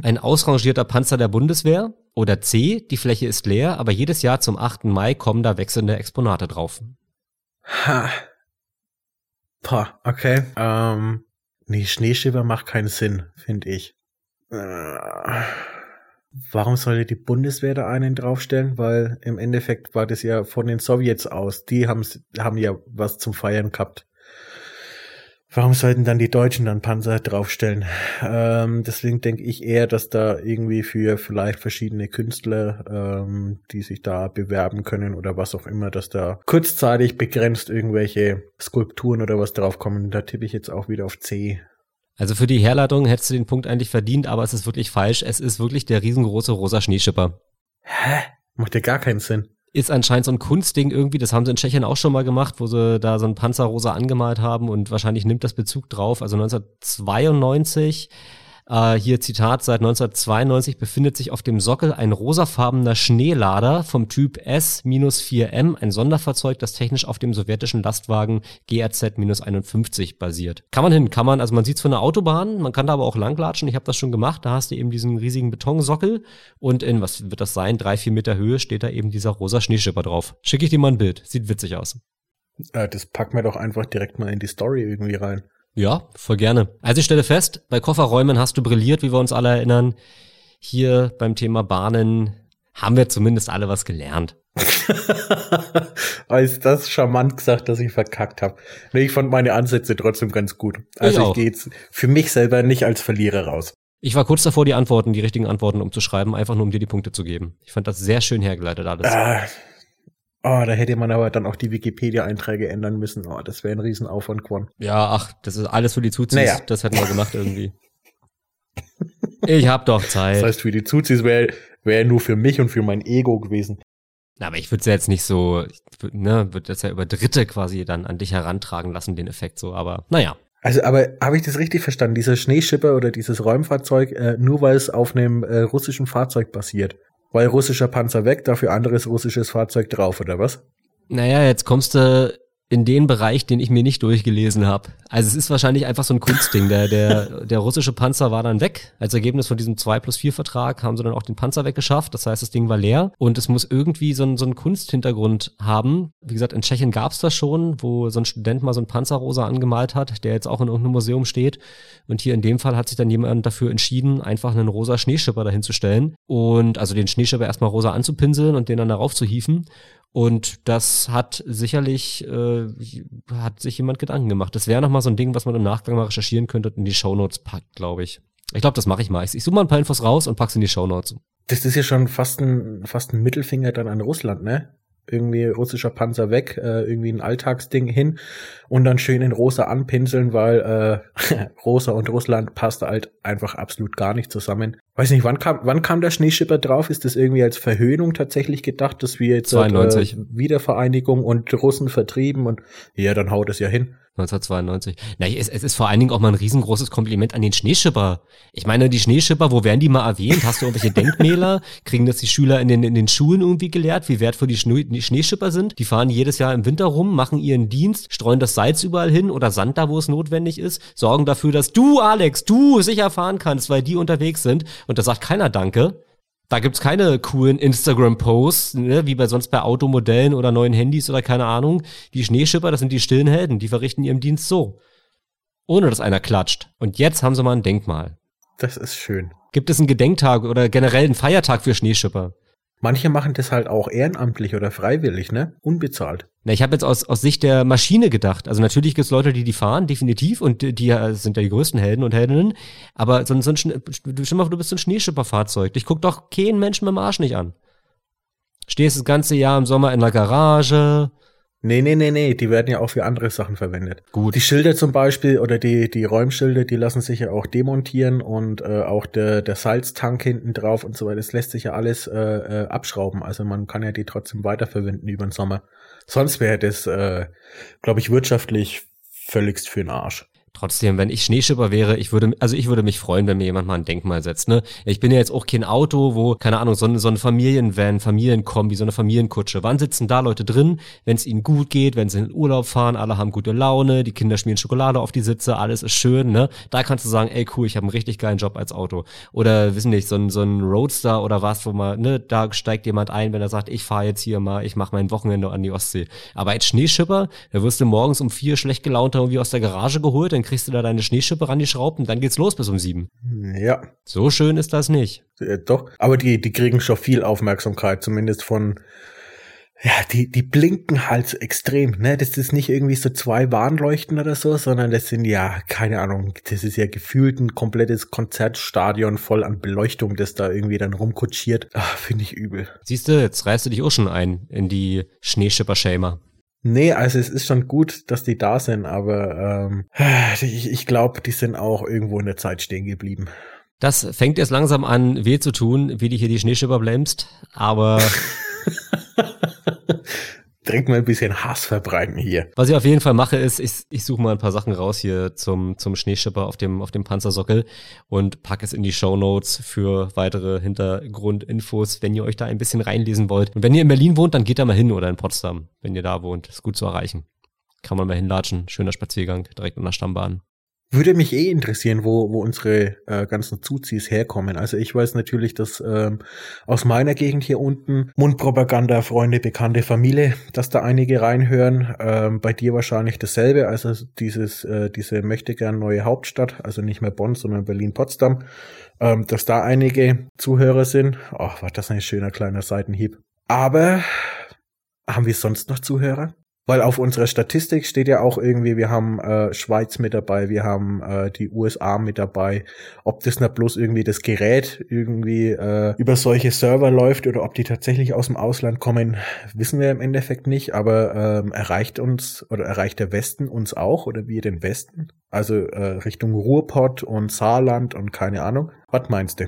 Ein ausrangierter Panzer der Bundeswehr. Oder C. Die Fläche ist leer, aber jedes Jahr zum 8. Mai kommen da wechselnde Exponate drauf. Ha. Pah, okay. Ähm, nee, Schneeschipper macht keinen Sinn, finde ich. Warum sollte die Bundeswehr da einen draufstellen? Weil im Endeffekt war das ja von den Sowjets aus. Die haben, haben ja was zum Feiern gehabt. Warum sollten dann die Deutschen dann Panzer draufstellen? Ähm, deswegen denke ich eher, dass da irgendwie für vielleicht verschiedene Künstler, ähm, die sich da bewerben können oder was auch immer, dass da kurzzeitig begrenzt irgendwelche Skulpturen oder was draufkommen. Da tippe ich jetzt auch wieder auf C. Also für die Herleitung hättest du den Punkt eigentlich verdient, aber es ist wirklich falsch. Es ist wirklich der riesengroße rosa Schneeschipper. Hä? Macht ja gar keinen Sinn ist anscheinend so ein Kunstding irgendwie, das haben sie in Tschechien auch schon mal gemacht, wo sie da so ein Panzerrosa angemalt haben und wahrscheinlich nimmt das Bezug drauf. Also 1992 äh, hier Zitat, seit 1992 befindet sich auf dem Sockel ein rosafarbener Schneelader vom Typ S-4M, ein Sonderfahrzeug, das technisch auf dem sowjetischen Lastwagen GRZ-51 basiert. Kann man hin, kann man, also man sieht's von der Autobahn, man kann da aber auch langlatschen, ich habe das schon gemacht, da hast du eben diesen riesigen Betonsockel und in, was wird das sein, drei, vier Meter Höhe steht da eben dieser rosa Schneeschipper drauf. Schicke ich dir mal ein Bild, sieht witzig aus. Äh, das packen wir doch einfach direkt mal in die Story irgendwie rein. Ja, voll gerne. Also ich stelle fest, bei Kofferräumen hast du brilliert, wie wir uns alle erinnern. Hier beim Thema Bahnen haben wir zumindest alle was gelernt. Ist das charmant gesagt, dass ich verkackt habe. Nee, ich fand meine Ansätze trotzdem ganz gut. Also ich, ich gehe jetzt für mich selber nicht als Verlierer raus. Ich war kurz davor, die Antworten, die richtigen Antworten umzuschreiben, einfach nur um dir die Punkte zu geben. Ich fand das sehr schön hergeleitet alles. Ah, Oh, da hätte man aber dann auch die Wikipedia-Einträge ändern müssen. Oh, das wäre ein Riesenaufwand geworden. Ja, ach, das ist alles für die Zuzis. Naja. Das hätten wir gemacht irgendwie. ich hab doch Zeit. Das heißt, für die Zuzis wäre wär nur für mich und für mein Ego gewesen. Na, aber ich würde es ja jetzt nicht so, ne, würde das ja über Dritte quasi dann an dich herantragen lassen, den Effekt so, aber naja. Also, aber habe ich das richtig verstanden? Dieser Schneeschipper oder dieses Räumfahrzeug, äh, nur weil es auf einem äh, russischen Fahrzeug basiert? Weil russischer Panzer weg, dafür anderes russisches Fahrzeug drauf, oder was? Naja, jetzt kommst du in den Bereich, den ich mir nicht durchgelesen habe. Also es ist wahrscheinlich einfach so ein Kunstding. Der, der, der russische Panzer war dann weg. Als Ergebnis von diesem 2 plus 4 Vertrag haben sie dann auch den Panzer weggeschafft. Das heißt, das Ding war leer und es muss irgendwie so ein, so ein Kunsthintergrund haben. Wie gesagt, in Tschechien gab es das schon, wo so ein Student mal so ein Panzerrosa angemalt hat, der jetzt auch in irgendeinem Museum steht. Und hier in dem Fall hat sich dann jemand dafür entschieden, einfach einen rosa Schneeschipper dahin zu stellen und also den Schneeschipper erstmal rosa anzupinseln und den dann darauf zu hieven. Und das hat sicherlich, äh, hat sich jemand Gedanken gemacht. Das wäre nochmal so ein Ding, was man im Nachgang mal recherchieren könnte und in die Shownotes packt, glaube ich. Ich glaube, das mache ich mal. Ich, ich suche mal ein paar Infos raus und pack's in die Shownotes. Das ist ja schon fast ein, fast ein Mittelfinger dann an Russland, ne? Irgendwie russischer Panzer weg, äh, irgendwie ein Alltagsding hin und dann schön in rosa anpinseln, weil äh, rosa und Russland passt halt einfach absolut gar nicht zusammen. Weiß nicht, wann kam, wann kam der Schneeschipper drauf? Ist das irgendwie als Verhöhnung tatsächlich gedacht, dass wir jetzt 92. Äh, Wiedervereinigung und Russen vertrieben und ja, dann haut es ja hin. 1992. Na, es, es ist vor allen Dingen auch mal ein riesengroßes Kompliment an den Schneeschipper. Ich meine, die Schneeschipper, wo werden die mal erwähnt? Hast du irgendwelche Denkmäler? Kriegen das die Schüler in den, in den Schulen irgendwie gelehrt, wie wertvoll die, Schnee, die Schneeschipper sind? Die fahren jedes Jahr im Winter rum, machen ihren Dienst, streuen das Salz überall hin oder Sand da, wo es notwendig ist, sorgen dafür, dass du, Alex, du sicher fahren kannst, weil die unterwegs sind. Und da sagt keiner Danke. Da gibt's keine coolen Instagram-Posts, ne, wie bei sonst bei Automodellen oder neuen Handys oder keine Ahnung. Die Schneeschipper, das sind die stillen Helden, die verrichten ihren Dienst so. Ohne dass einer klatscht. Und jetzt haben sie mal ein Denkmal. Das ist schön. Gibt es einen Gedenktag oder generell einen Feiertag für Schneeschipper? Manche machen das halt auch ehrenamtlich oder freiwillig, ne? Unbezahlt. Na, ich habe jetzt aus, aus Sicht der Maschine gedacht. Also natürlich gibt es Leute, die die fahren, definitiv, und die, die sind ja die größten Helden und Heldinnen. Aber so, so ein, stell mal, du bist so ein Schneeschipperfahrzeug. Dich guckt doch kein Mensch mit dem Arsch nicht an. Stehst das ganze Jahr im Sommer in der Garage, Nee, nee, nee, nee, die werden ja auch für andere Sachen verwendet. Gut. Die Schilder zum Beispiel oder die, die Räumschilder, die lassen sich ja auch demontieren und äh, auch der, der Salztank hinten drauf und so weiter, das lässt sich ja alles äh, äh, abschrauben. Also man kann ja die trotzdem weiterverwenden über den Sommer. Sonst wäre das, äh, glaube ich, wirtschaftlich völligst für den Arsch. Trotzdem, wenn ich Schneeschipper wäre, ich würde, also ich würde mich freuen, wenn mir jemand mal ein Denkmal setzt, ne? Ich bin ja jetzt auch kein Auto, wo, keine Ahnung, so, eine, so ein Familienvan, Familienkombi, so eine Familienkutsche. Wann sitzen da Leute drin, wenn es ihnen gut geht, wenn sie in den Urlaub fahren, alle haben gute Laune, die Kinder schmieren Schokolade auf die Sitze, alles ist schön, ne? Da kannst du sagen, ey cool, ich habe einen richtig geilen Job als Auto. Oder, wissen nicht, so ein, so ein Roadster oder was, wo man, ne, da steigt jemand ein, wenn er sagt, ich fahre jetzt hier mal, ich mache mein Wochenende an die Ostsee. Aber als Schneeschipper, da wirst du morgens um vier schlecht gelaunt irgendwie aus der Garage geholt, dann kriegst du da deine Schneeschippe rangeschraubt und dann geht's los bis um sieben. Ja. So schön ist das nicht. Ja, doch, aber die, die kriegen schon viel Aufmerksamkeit, zumindest von ja, die, die blinken halt so extrem, ne? Das ist nicht irgendwie so zwei Warnleuchten oder so, sondern das sind ja, keine Ahnung, das ist ja gefühlt ein komplettes Konzertstadion voll an Beleuchtung, das da irgendwie dann rumkutschiert. Finde ich übel. Siehst du, jetzt reißt du dich auch schon ein in die Schneeschipper-Shamer. Nee, also es ist schon gut, dass die da sind, aber ähm, ich, ich glaube, die sind auch irgendwo in der Zeit stehen geblieben. Das fängt jetzt langsam an, weh zu tun, wie du hier die Schneeschipper blamest, aber direkt mal ein bisschen Hass verbreiten hier. Was ich auf jeden Fall mache, ist, ich, ich suche mal ein paar Sachen raus hier zum, zum Schneeschipper auf dem, auf dem Panzersockel und packe es in die Show Notes für weitere Hintergrundinfos, wenn ihr euch da ein bisschen reinlesen wollt. Und wenn ihr in Berlin wohnt, dann geht da mal hin oder in Potsdam, wenn ihr da wohnt. Ist gut zu erreichen. Kann man mal hinlatschen. Schöner Spaziergang direkt an der Stammbahn. Würde mich eh interessieren, wo, wo unsere äh, ganzen Zuzis herkommen. Also ich weiß natürlich, dass ähm, aus meiner Gegend hier unten Mundpropaganda, Freunde, Bekannte, Familie, dass da einige reinhören. Ähm, bei dir wahrscheinlich dasselbe. Also dieses, äh, diese möchte gern neue Hauptstadt, also nicht mehr Bonn, sondern Berlin-Potsdam, ähm, dass da einige Zuhörer sind. Ach, war das ein schöner kleiner Seitenhieb. Aber haben wir sonst noch Zuhörer? Weil auf unserer Statistik steht ja auch irgendwie, wir haben äh, Schweiz mit dabei, wir haben äh, die USA mit dabei. Ob das nicht bloß irgendwie das Gerät irgendwie äh, über solche Server läuft oder ob die tatsächlich aus dem Ausland kommen, wissen wir im Endeffekt nicht. Aber ähm, erreicht uns oder erreicht der Westen uns auch oder wir den Westen? Also äh, Richtung Ruhrpott und Saarland und keine Ahnung. Was meinst du?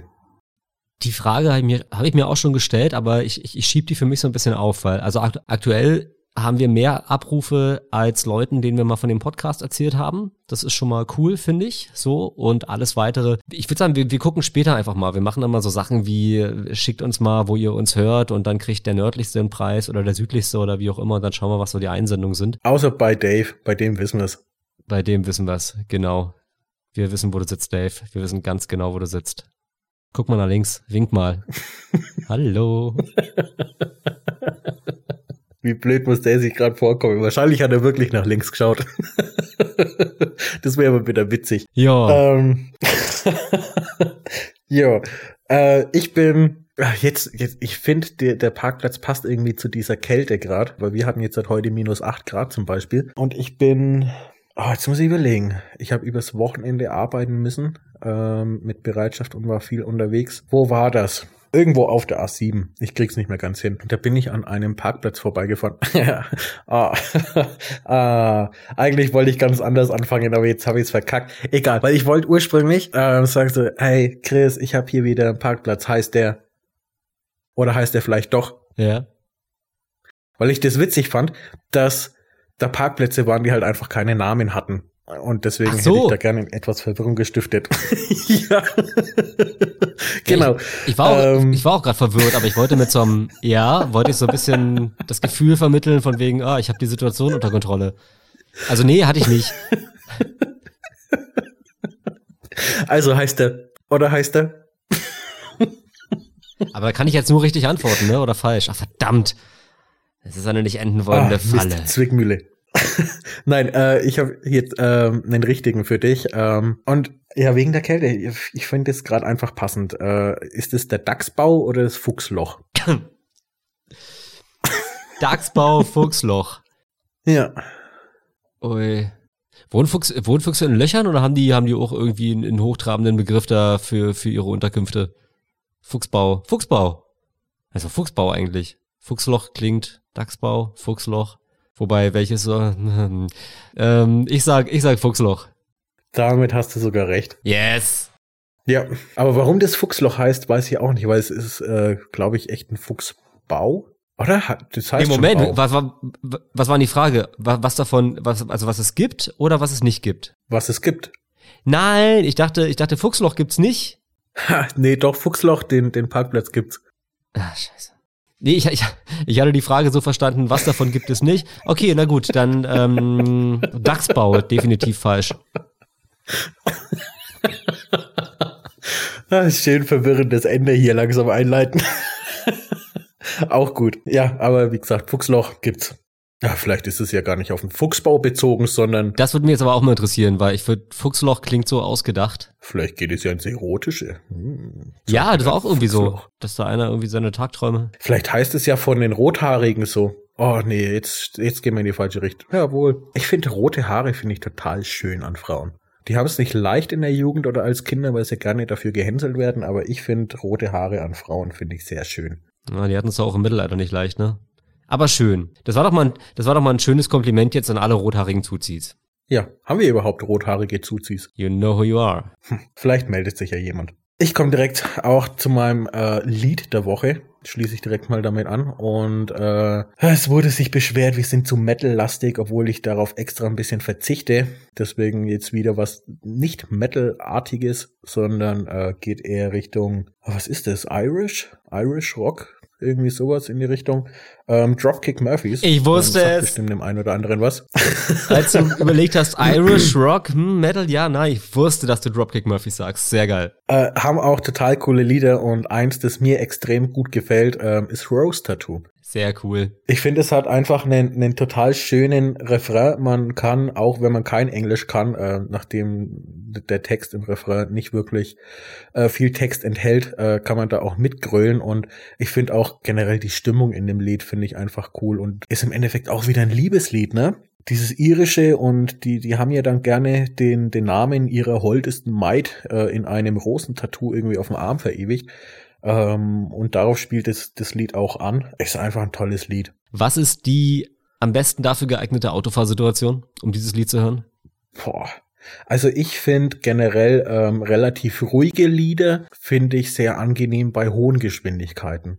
Die Frage habe ich, mir, hab ich mir auch schon gestellt, aber ich, ich, ich schiebe die für mich so ein bisschen auf, weil also aktuell haben wir mehr Abrufe als Leuten, denen wir mal von dem Podcast erzählt haben. Das ist schon mal cool, finde ich. So. Und alles weitere. Ich würde sagen, wir, wir gucken später einfach mal. Wir machen dann mal so Sachen wie, schickt uns mal, wo ihr uns hört und dann kriegt der nördlichste einen Preis oder der südlichste oder wie auch immer. Und dann schauen wir, was so die Einsendungen sind. Außer bei Dave. Bei dem wissen wir es. Bei dem wissen wir es, genau. Wir wissen, wo du sitzt, Dave. Wir wissen ganz genau, wo du sitzt. Guck mal nach links. Wink mal. Hallo. Wie blöd muss der sich gerade vorkommen? Wahrscheinlich hat er wirklich nach links geschaut. das wäre aber wieder witzig. Ja. Ähm, ja. Äh, ich bin jetzt, jetzt ich finde, der, der Parkplatz passt irgendwie zu dieser Kälte gerade, weil wir hatten jetzt seit heute minus acht Grad zum Beispiel. Und ich bin, oh, jetzt muss ich überlegen. Ich habe übers Wochenende arbeiten müssen ähm, mit Bereitschaft und war viel unterwegs. Wo war das? Irgendwo auf der A7. Ich krieg's nicht mehr ganz hin. Und da bin ich an einem Parkplatz vorbeigefahren. ah. ah. Eigentlich wollte ich ganz anders anfangen, aber jetzt habe ich es verkackt. Egal, weil ich wollte ursprünglich äh, sagen so, hey Chris, ich habe hier wieder einen Parkplatz. Heißt der oder heißt der vielleicht doch? Ja. Weil ich das witzig fand, dass da Parkplätze waren, die halt einfach keine Namen hatten. Und deswegen so. hätte ich da gerne etwas Verwirrung gestiftet. ja. genau. Ich, ich, war auch, ähm, ich war auch gerade verwirrt, aber ich wollte mit so einem, ja, wollte ich so ein bisschen das Gefühl vermitteln von wegen, ah, ich habe die Situation unter Kontrolle. Also nee, hatte ich nicht. Also heißt er, oder heißt er? aber da kann ich jetzt nur richtig antworten, ne? Oder falsch? Ach verdammt. Das ist eine nicht enden wollende ah, Falle. Mist, Zwickmühle. Nein, äh, ich habe jetzt ähm, einen richtigen für dich. Ähm, und ja, wegen der Kälte, ich finde es gerade einfach passend. Äh, ist es der Dachsbau oder das Fuchsloch? Dachsbau, Fuchsloch. Ja. Ui. Wohnen, Fuchs, wohnen Füchse in Löchern oder haben die, haben die auch irgendwie einen, einen hochtrabenden Begriff da für, für ihre Unterkünfte? Fuchsbau. Fuchsbau. Also Fuchsbau eigentlich. Fuchsloch klingt, Dachsbau, Fuchsloch. Wobei, welches so? ähm, ich sag, ich sag Fuchsloch. Damit hast du sogar recht. Yes. Ja, aber warum das Fuchsloch heißt, weiß ich auch nicht, weil es ist, äh, glaube ich, echt ein Fuchsbau. Oder? Das heißt nee, Moment, was war, was war die Frage? Was, was davon, was, also was es gibt oder was es nicht gibt? Was es gibt. Nein, ich dachte, ich dachte, Fuchsloch gibt's nicht. Ha, nee, doch, Fuchsloch, den, den Parkplatz gibt's. Ah, scheiße. Nee, ich, ich, ich hatte die Frage so verstanden, was davon gibt es nicht. Okay, na gut, dann ähm, Dachsbau, definitiv falsch. Ah, schön verwirrendes Ende hier langsam einleiten. Auch gut. Ja, aber wie gesagt, Fuchsloch gibt's. Ja, vielleicht ist es ja gar nicht auf den Fuchsbau bezogen, sondern. Das würde mich jetzt aber auch mal interessieren, weil ich finde, Fuchsloch klingt so ausgedacht. Vielleicht geht es ja ins Erotische. Hm, ja, das war auch irgendwie Fuchsloch. so, dass da einer irgendwie seine Tagträume. Vielleicht heißt es ja von den Rothaarigen so. Oh nee, jetzt, jetzt gehen wir in die falsche Richtung. Jawohl. Ich finde rote Haare finde ich total schön an Frauen. Die haben es nicht leicht in der Jugend oder als Kinder, weil sie gerne dafür gehänselt werden, aber ich finde rote Haare an Frauen finde ich sehr schön. Ja, die hatten es auch im Mittelalter nicht leicht, ne? Aber schön. Das war doch mal, ein, das war doch mal ein schönes Kompliment jetzt an alle rothaarigen Zuzis. Ja, haben wir überhaupt rothaarige Zuzis? You know who you are. Hm, vielleicht meldet sich ja jemand. Ich komme direkt auch zu meinem äh, Lied der Woche. Schließe ich direkt mal damit an. Und äh, es wurde sich beschwert, wir sind zu Metal-lastig, obwohl ich darauf extra ein bisschen verzichte. Deswegen jetzt wieder was nicht Metal-artiges, sondern äh, geht eher Richtung, was ist das? Irish? Irish Rock? Irgendwie sowas in die Richtung. Ähm, Dropkick Murphys. Ich wusste ähm, es. Bestimmt dem einen oder anderen was. Als du überlegt hast, Irish Rock, hm, Metal, ja, nein, ich wusste, dass du Dropkick Murphys sagst. Sehr geil. Äh, haben auch total coole Lieder und eins, das mir extrem gut gefällt, ähm, ist Rose Tattoo. Sehr cool. Ich finde, es hat einfach einen, einen total schönen Refrain. Man kann, auch wenn man kein Englisch kann, äh, nachdem der Text im Refrain nicht wirklich äh, viel Text enthält, äh, kann man da auch mitgrölen. Und ich finde auch generell die Stimmung in dem Lied finde ich einfach cool und ist im Endeffekt auch wieder ein Liebeslied, ne? dieses irische und die die haben ja dann gerne den den Namen ihrer holdesten Maid äh, in einem Rosentattoo irgendwie auf dem Arm verewigt ähm, und darauf spielt es, das Lied auch an. Ist einfach ein tolles Lied. Was ist die am besten dafür geeignete Autofahrsituation, um dieses Lied zu hören? Boah. Also ich finde generell ähm, relativ ruhige Lieder finde ich sehr angenehm bei hohen Geschwindigkeiten.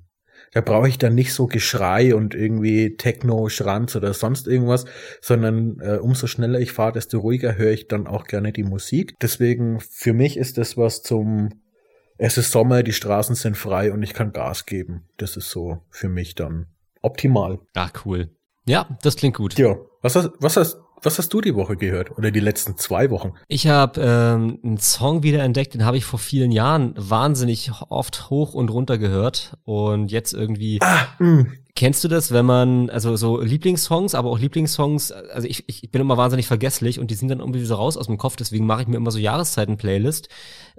Da brauche ich dann nicht so Geschrei und irgendwie Techno, Schranz oder sonst irgendwas, sondern äh, umso schneller ich fahre, desto ruhiger höre ich dann auch gerne die Musik. Deswegen für mich ist das was zum es ist Sommer, die Straßen sind frei und ich kann Gas geben. Das ist so für mich dann optimal. Ach, cool. Ja, das klingt gut. Ja, was hast, was hast, was hast du die Woche gehört oder die letzten zwei Wochen? Ich habe ähm, einen Song wieder entdeckt, den habe ich vor vielen Jahren wahnsinnig oft hoch und runter gehört und jetzt irgendwie ah, mh. Kennst du das, wenn man, also so Lieblingssongs, aber auch Lieblingssongs, also ich, ich bin immer wahnsinnig vergesslich und die sind dann irgendwie so raus aus dem Kopf, deswegen mache ich mir immer so Jahreszeiten-Playlist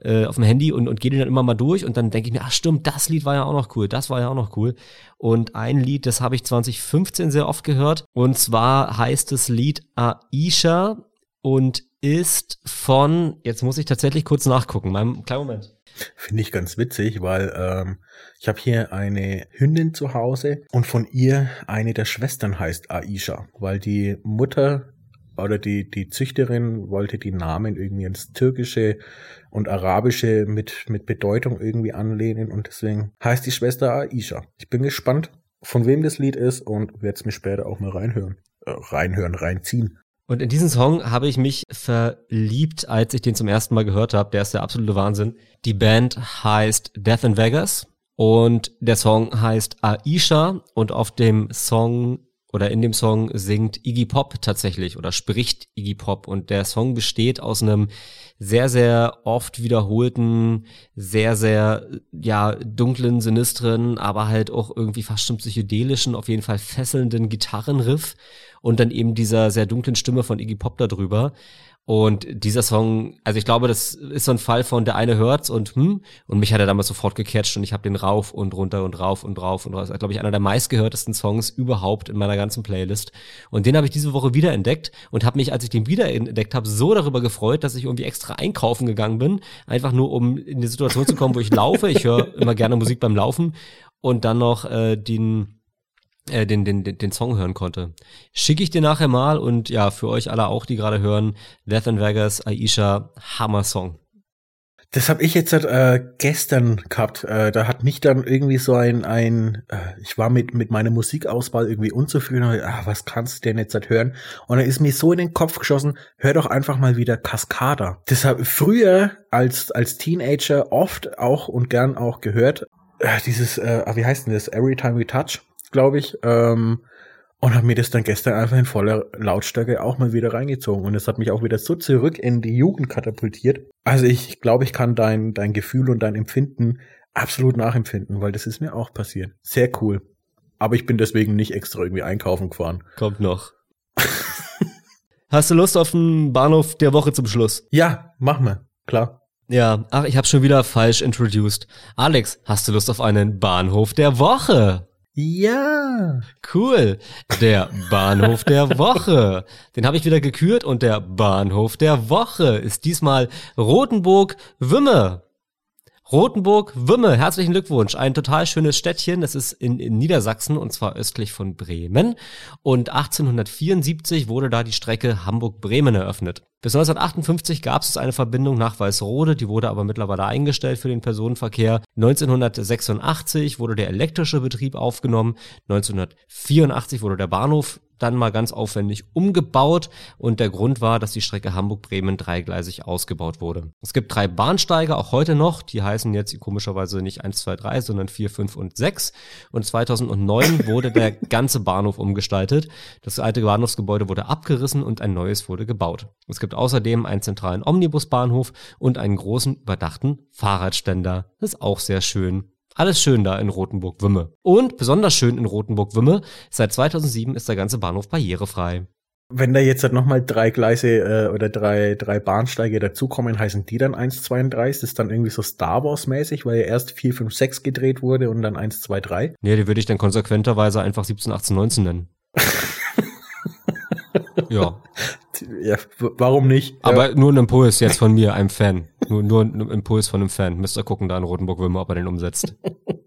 äh, auf dem Handy und, und gehe die dann immer mal durch und dann denke ich mir, ach stimmt, das Lied war ja auch noch cool, das war ja auch noch cool. Und ein Lied, das habe ich 2015 sehr oft gehört und zwar heißt das Lied Aisha und ist von, jetzt muss ich tatsächlich kurz nachgucken, meinem kleinen Moment. Finde ich ganz witzig, weil ähm, ich habe hier eine Hündin zu Hause und von ihr eine der Schwestern heißt Aisha, weil die Mutter oder die, die Züchterin wollte die Namen irgendwie ins Türkische und Arabische mit, mit Bedeutung irgendwie anlehnen und deswegen heißt die Schwester Aisha. Ich bin gespannt, von wem das Lied ist und werde es mir später auch mal reinhören. Äh, reinhören, reinziehen. Und in diesen Song habe ich mich verliebt, als ich den zum ersten Mal gehört habe. Der ist der absolute Wahnsinn. Die Band heißt Death in Vegas und der Song heißt Aisha und auf dem Song oder in dem Song singt Iggy Pop tatsächlich oder spricht Iggy Pop und der Song besteht aus einem sehr, sehr oft wiederholten, sehr, sehr, ja, dunklen, sinistren, aber halt auch irgendwie fast schon psychedelischen, auf jeden Fall fesselnden Gitarrenriff und dann eben dieser sehr dunklen Stimme von Iggy Pop darüber. Und dieser Song, also ich glaube, das ist so ein Fall von der eine hört's und hm, und mich hat er damals sofort gecatcht und ich habe den rauf und runter und rauf und rauf und rauf. Das ist, glaube ich, einer der meistgehörtesten Songs überhaupt in meiner ganzen Playlist. Und den habe ich diese Woche wieder entdeckt und habe mich, als ich den wieder entdeckt habe, so darüber gefreut, dass ich irgendwie extra einkaufen gegangen bin, einfach nur um in die Situation zu kommen, wo ich laufe. Ich höre immer gerne Musik beim Laufen und dann noch äh, den äh, den, den, den Song hören konnte. Schicke ich dir nachher mal und ja, für euch alle auch, die gerade hören, Death in Vegas, Aisha, Hammer-Song. Das habe ich jetzt äh, gestern gehabt. Äh, da hat mich dann irgendwie so ein, ein äh, ich war mit, mit meiner Musikauswahl irgendwie unzufrieden. Und, ah, was kannst du denn jetzt halt hören? Und dann ist mir so in den Kopf geschossen, hör doch einfach mal wieder Cascada. Das habe früher als, als Teenager oft auch und gern auch gehört. Äh, dieses, äh, ah, wie heißt denn das? Every Time We Touch glaube ich. Ähm, und habe mir das dann gestern einfach in voller Lautstärke auch mal wieder reingezogen. Und es hat mich auch wieder so zurück in die Jugend katapultiert. Also ich glaube, ich kann dein, dein Gefühl und dein Empfinden absolut nachempfinden, weil das ist mir auch passiert. Sehr cool. Aber ich bin deswegen nicht extra irgendwie einkaufen gefahren. Kommt noch. Hast du Lust auf einen Bahnhof der Woche zum Schluss? Ja, mach mal. Klar. Ja, ach, ich habe schon wieder falsch introduced. Alex, hast du Lust auf einen Bahnhof der Woche? Ja. Cool. Der Bahnhof der Woche. Den habe ich wieder gekürt und der Bahnhof der Woche ist diesmal Rotenburg-Wümme. Rotenburg-Wümme, herzlichen Glückwunsch. Ein total schönes Städtchen. Das ist in, in, Niedersachsen und zwar östlich von Bremen. Und 1874 wurde da die Strecke Hamburg-Bremen eröffnet. Bis 1958 gab es eine Verbindung nach Weißrode, die wurde aber mittlerweile eingestellt für den Personenverkehr. 1986 wurde der elektrische Betrieb aufgenommen. 1984 wurde der Bahnhof dann mal ganz aufwendig umgebaut und der Grund war, dass die Strecke Hamburg-Bremen dreigleisig ausgebaut wurde. Es gibt drei Bahnsteige, auch heute noch, die heißen jetzt komischerweise nicht 1, 2, 3, sondern 4, 5 und 6 und 2009 wurde der ganze Bahnhof umgestaltet. Das alte Bahnhofsgebäude wurde abgerissen und ein neues wurde gebaut. Es gibt außerdem einen zentralen Omnibusbahnhof und einen großen überdachten Fahrradständer. Das ist auch sehr schön. Alles schön da in Rothenburg-Wümme. Und besonders schön in Rothenburg-Wümme, seit 2007 ist der ganze Bahnhof barrierefrei. Wenn da jetzt halt nochmal drei Gleise äh, oder drei, drei Bahnsteige dazukommen, heißen die dann 1, 2 und 3? Ist das dann irgendwie so Star Wars-mäßig, weil ja erst 4, 5, 6 gedreht wurde und dann 1, 2, 3? Nee, die würde ich dann konsequenterweise einfach 17, 18, 19 nennen. ja. Ja, warum nicht? Aber ja. nur ein Impuls jetzt von mir, einem Fan. Nur, nur ein Impuls von einem Fan. Müsst ihr gucken da in Rotenburg-Wilmer, ob er den umsetzt.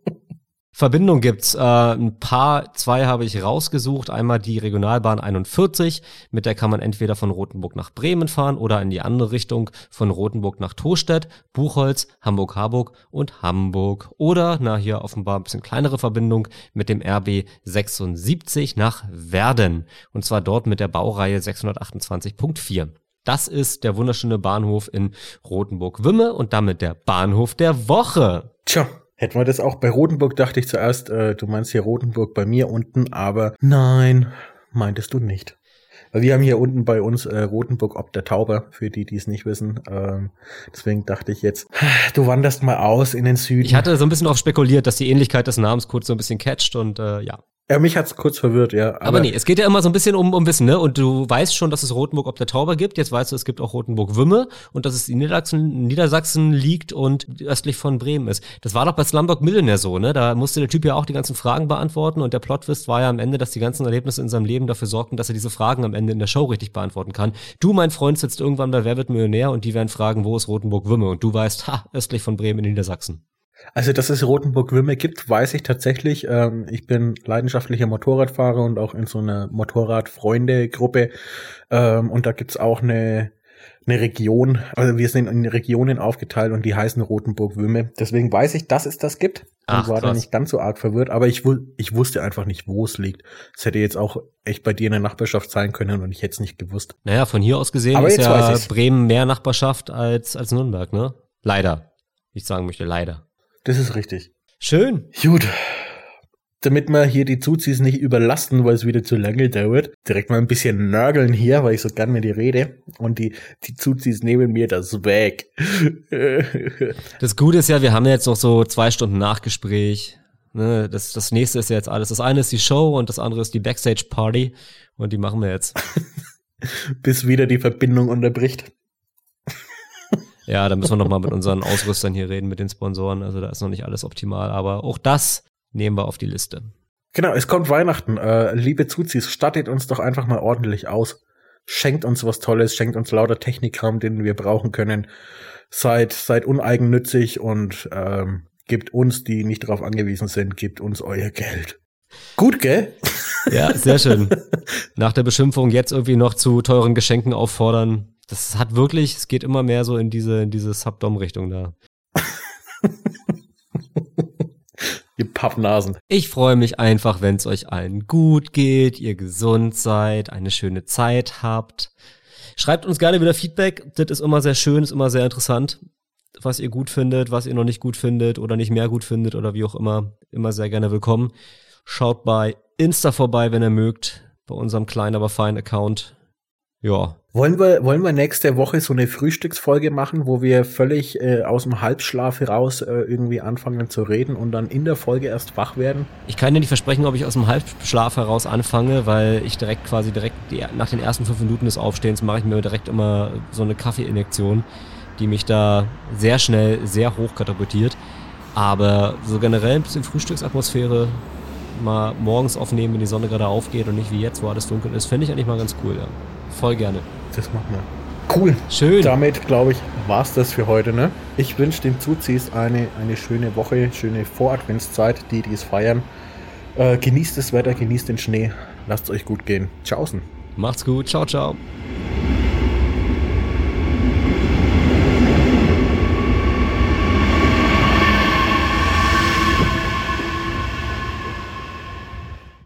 Verbindung gibt's äh, ein paar, zwei habe ich rausgesucht. Einmal die Regionalbahn 41, mit der kann man entweder von Rothenburg nach Bremen fahren oder in die andere Richtung von Rothenburg nach Tostedt, Buchholz, Hamburg-Harburg und Hamburg. Oder, na hier offenbar ein bisschen kleinere Verbindung mit dem RB 76 nach Werden. Und zwar dort mit der Baureihe 628.4. Das ist der wunderschöne Bahnhof in Rothenburg-Wümme und damit der Bahnhof der Woche. Tja, Hätten wir das auch bei Rotenburg, dachte ich zuerst, äh, du meinst hier Rotenburg bei mir unten, aber nein, meintest du nicht. Weil wir haben hier unten bei uns äh, Rotenburg ob der Tauber, für die, die es nicht wissen. Ähm, deswegen dachte ich jetzt, du wanderst mal aus in den Süden. Ich hatte so ein bisschen auch spekuliert, dass die Ähnlichkeit des Namens kurz so ein bisschen catcht und äh, ja. Ja, mich hat's kurz verwirrt, ja. Aber, aber nee, es geht ja immer so ein bisschen um, um Wissen, ne? Und du weißt schon, dass es Rotenburg ob der Tauber gibt. Jetzt weißt du, es gibt auch Rotenburg-Wümme und dass es in Niedersachsen, Niedersachsen liegt und östlich von Bremen ist. Das war doch bei Slumdog Millionaire so, ne? Da musste der Typ ja auch die ganzen Fragen beantworten und der Plotwist war ja am Ende, dass die ganzen Erlebnisse in seinem Leben dafür sorgten, dass er diese Fragen am Ende in der Show richtig beantworten kann. Du, mein Freund, sitzt irgendwann bei Wer wird Millionär und die werden fragen, wo ist Rotenburg-Wümme? Und du weißt, ha, östlich von Bremen in Niedersachsen. Also, dass es Rotenburg-Wümme gibt, weiß ich tatsächlich. Ähm, ich bin leidenschaftlicher Motorradfahrer und auch in so einer Motorradfreunde-Gruppe. Ähm, und da gibt's auch eine, eine Region, also wir sind in Regionen aufgeteilt und die heißen Rotenburg-Wümme. Deswegen weiß ich, dass es das gibt. Ach, und war krass. da nicht ganz so arg verwirrt, aber ich, ich wusste einfach nicht, wo es liegt. Es hätte jetzt auch echt bei dir in der Nachbarschaft sein können und ich hätte es nicht gewusst. Naja, von hier aus gesehen aber ist ja Bremen mehr Nachbarschaft als, als Nürnberg, ne? Leider. Ich sagen möchte, leider. Das ist richtig. Schön. Gut. Damit wir hier die Zuzis nicht überlasten, weil es wieder zu lange dauert, direkt mal ein bisschen nörgeln hier, weil ich so gern mit dir rede. Und die, die Zuzis nehmen mir das weg. das Gute ist ja, wir haben jetzt noch so zwei Stunden Nachgespräch. Ne, das, das nächste ist jetzt alles. Das eine ist die Show und das andere ist die Backstage-Party. Und die machen wir jetzt. Bis wieder die Verbindung unterbricht. Ja, da müssen wir nochmal mit unseren Ausrüstern hier reden, mit den Sponsoren. Also da ist noch nicht alles optimal, aber auch das nehmen wir auf die Liste. Genau, es kommt Weihnachten. Äh, liebe Zuzis, stattet uns doch einfach mal ordentlich aus. Schenkt uns was Tolles, schenkt uns lauter Technikkram, den wir brauchen können. Seid, seid uneigennützig und ähm, gebt uns, die nicht darauf angewiesen sind, gebt uns euer Geld. Gut, gell? Ja, sehr schön. Nach der Beschimpfung jetzt irgendwie noch zu teuren Geschenken auffordern, das hat wirklich, es geht immer mehr so in diese, in diese Subdom-Richtung da. ihr Pappnasen. Ich freue mich einfach, wenn es euch allen gut geht, ihr gesund seid, eine schöne Zeit habt. Schreibt uns gerne wieder Feedback. Das ist immer sehr schön, ist immer sehr interessant. Was ihr gut findet, was ihr noch nicht gut findet oder nicht mehr gut findet oder wie auch immer. Immer sehr gerne willkommen. Schaut bei Insta vorbei, wenn ihr mögt. Bei unserem kleinen, aber feinen Account. Ja, wollen wir, wollen wir nächste Woche so eine Frühstücksfolge machen, wo wir völlig äh, aus dem Halbschlaf heraus äh, irgendwie anfangen zu reden und dann in der Folge erst wach werden? Ich kann dir nicht versprechen, ob ich aus dem Halbschlaf heraus anfange, weil ich direkt quasi direkt die, nach den ersten fünf Minuten des Aufstehens mache ich mir direkt immer so eine Kaffeeinjektion, die mich da sehr schnell sehr hoch katapultiert. Aber so generell ein bisschen Frühstücksatmosphäre mal morgens aufnehmen, wenn die Sonne gerade aufgeht und nicht wie jetzt, wo alles dunkel ist. Fände ich eigentlich mal ganz cool, ja. Voll gerne. Das machen wir. Cool. Schön. Damit, glaube ich, war es das für heute. Ne? Ich wünsche den Zuziehs eine, eine schöne Woche, schöne Voradventszeit, die, die es feiern. Äh, genießt das Wetter, genießt den Schnee. Lasst es euch gut gehen. Tschaußen. Macht's gut. Ciao, ciao.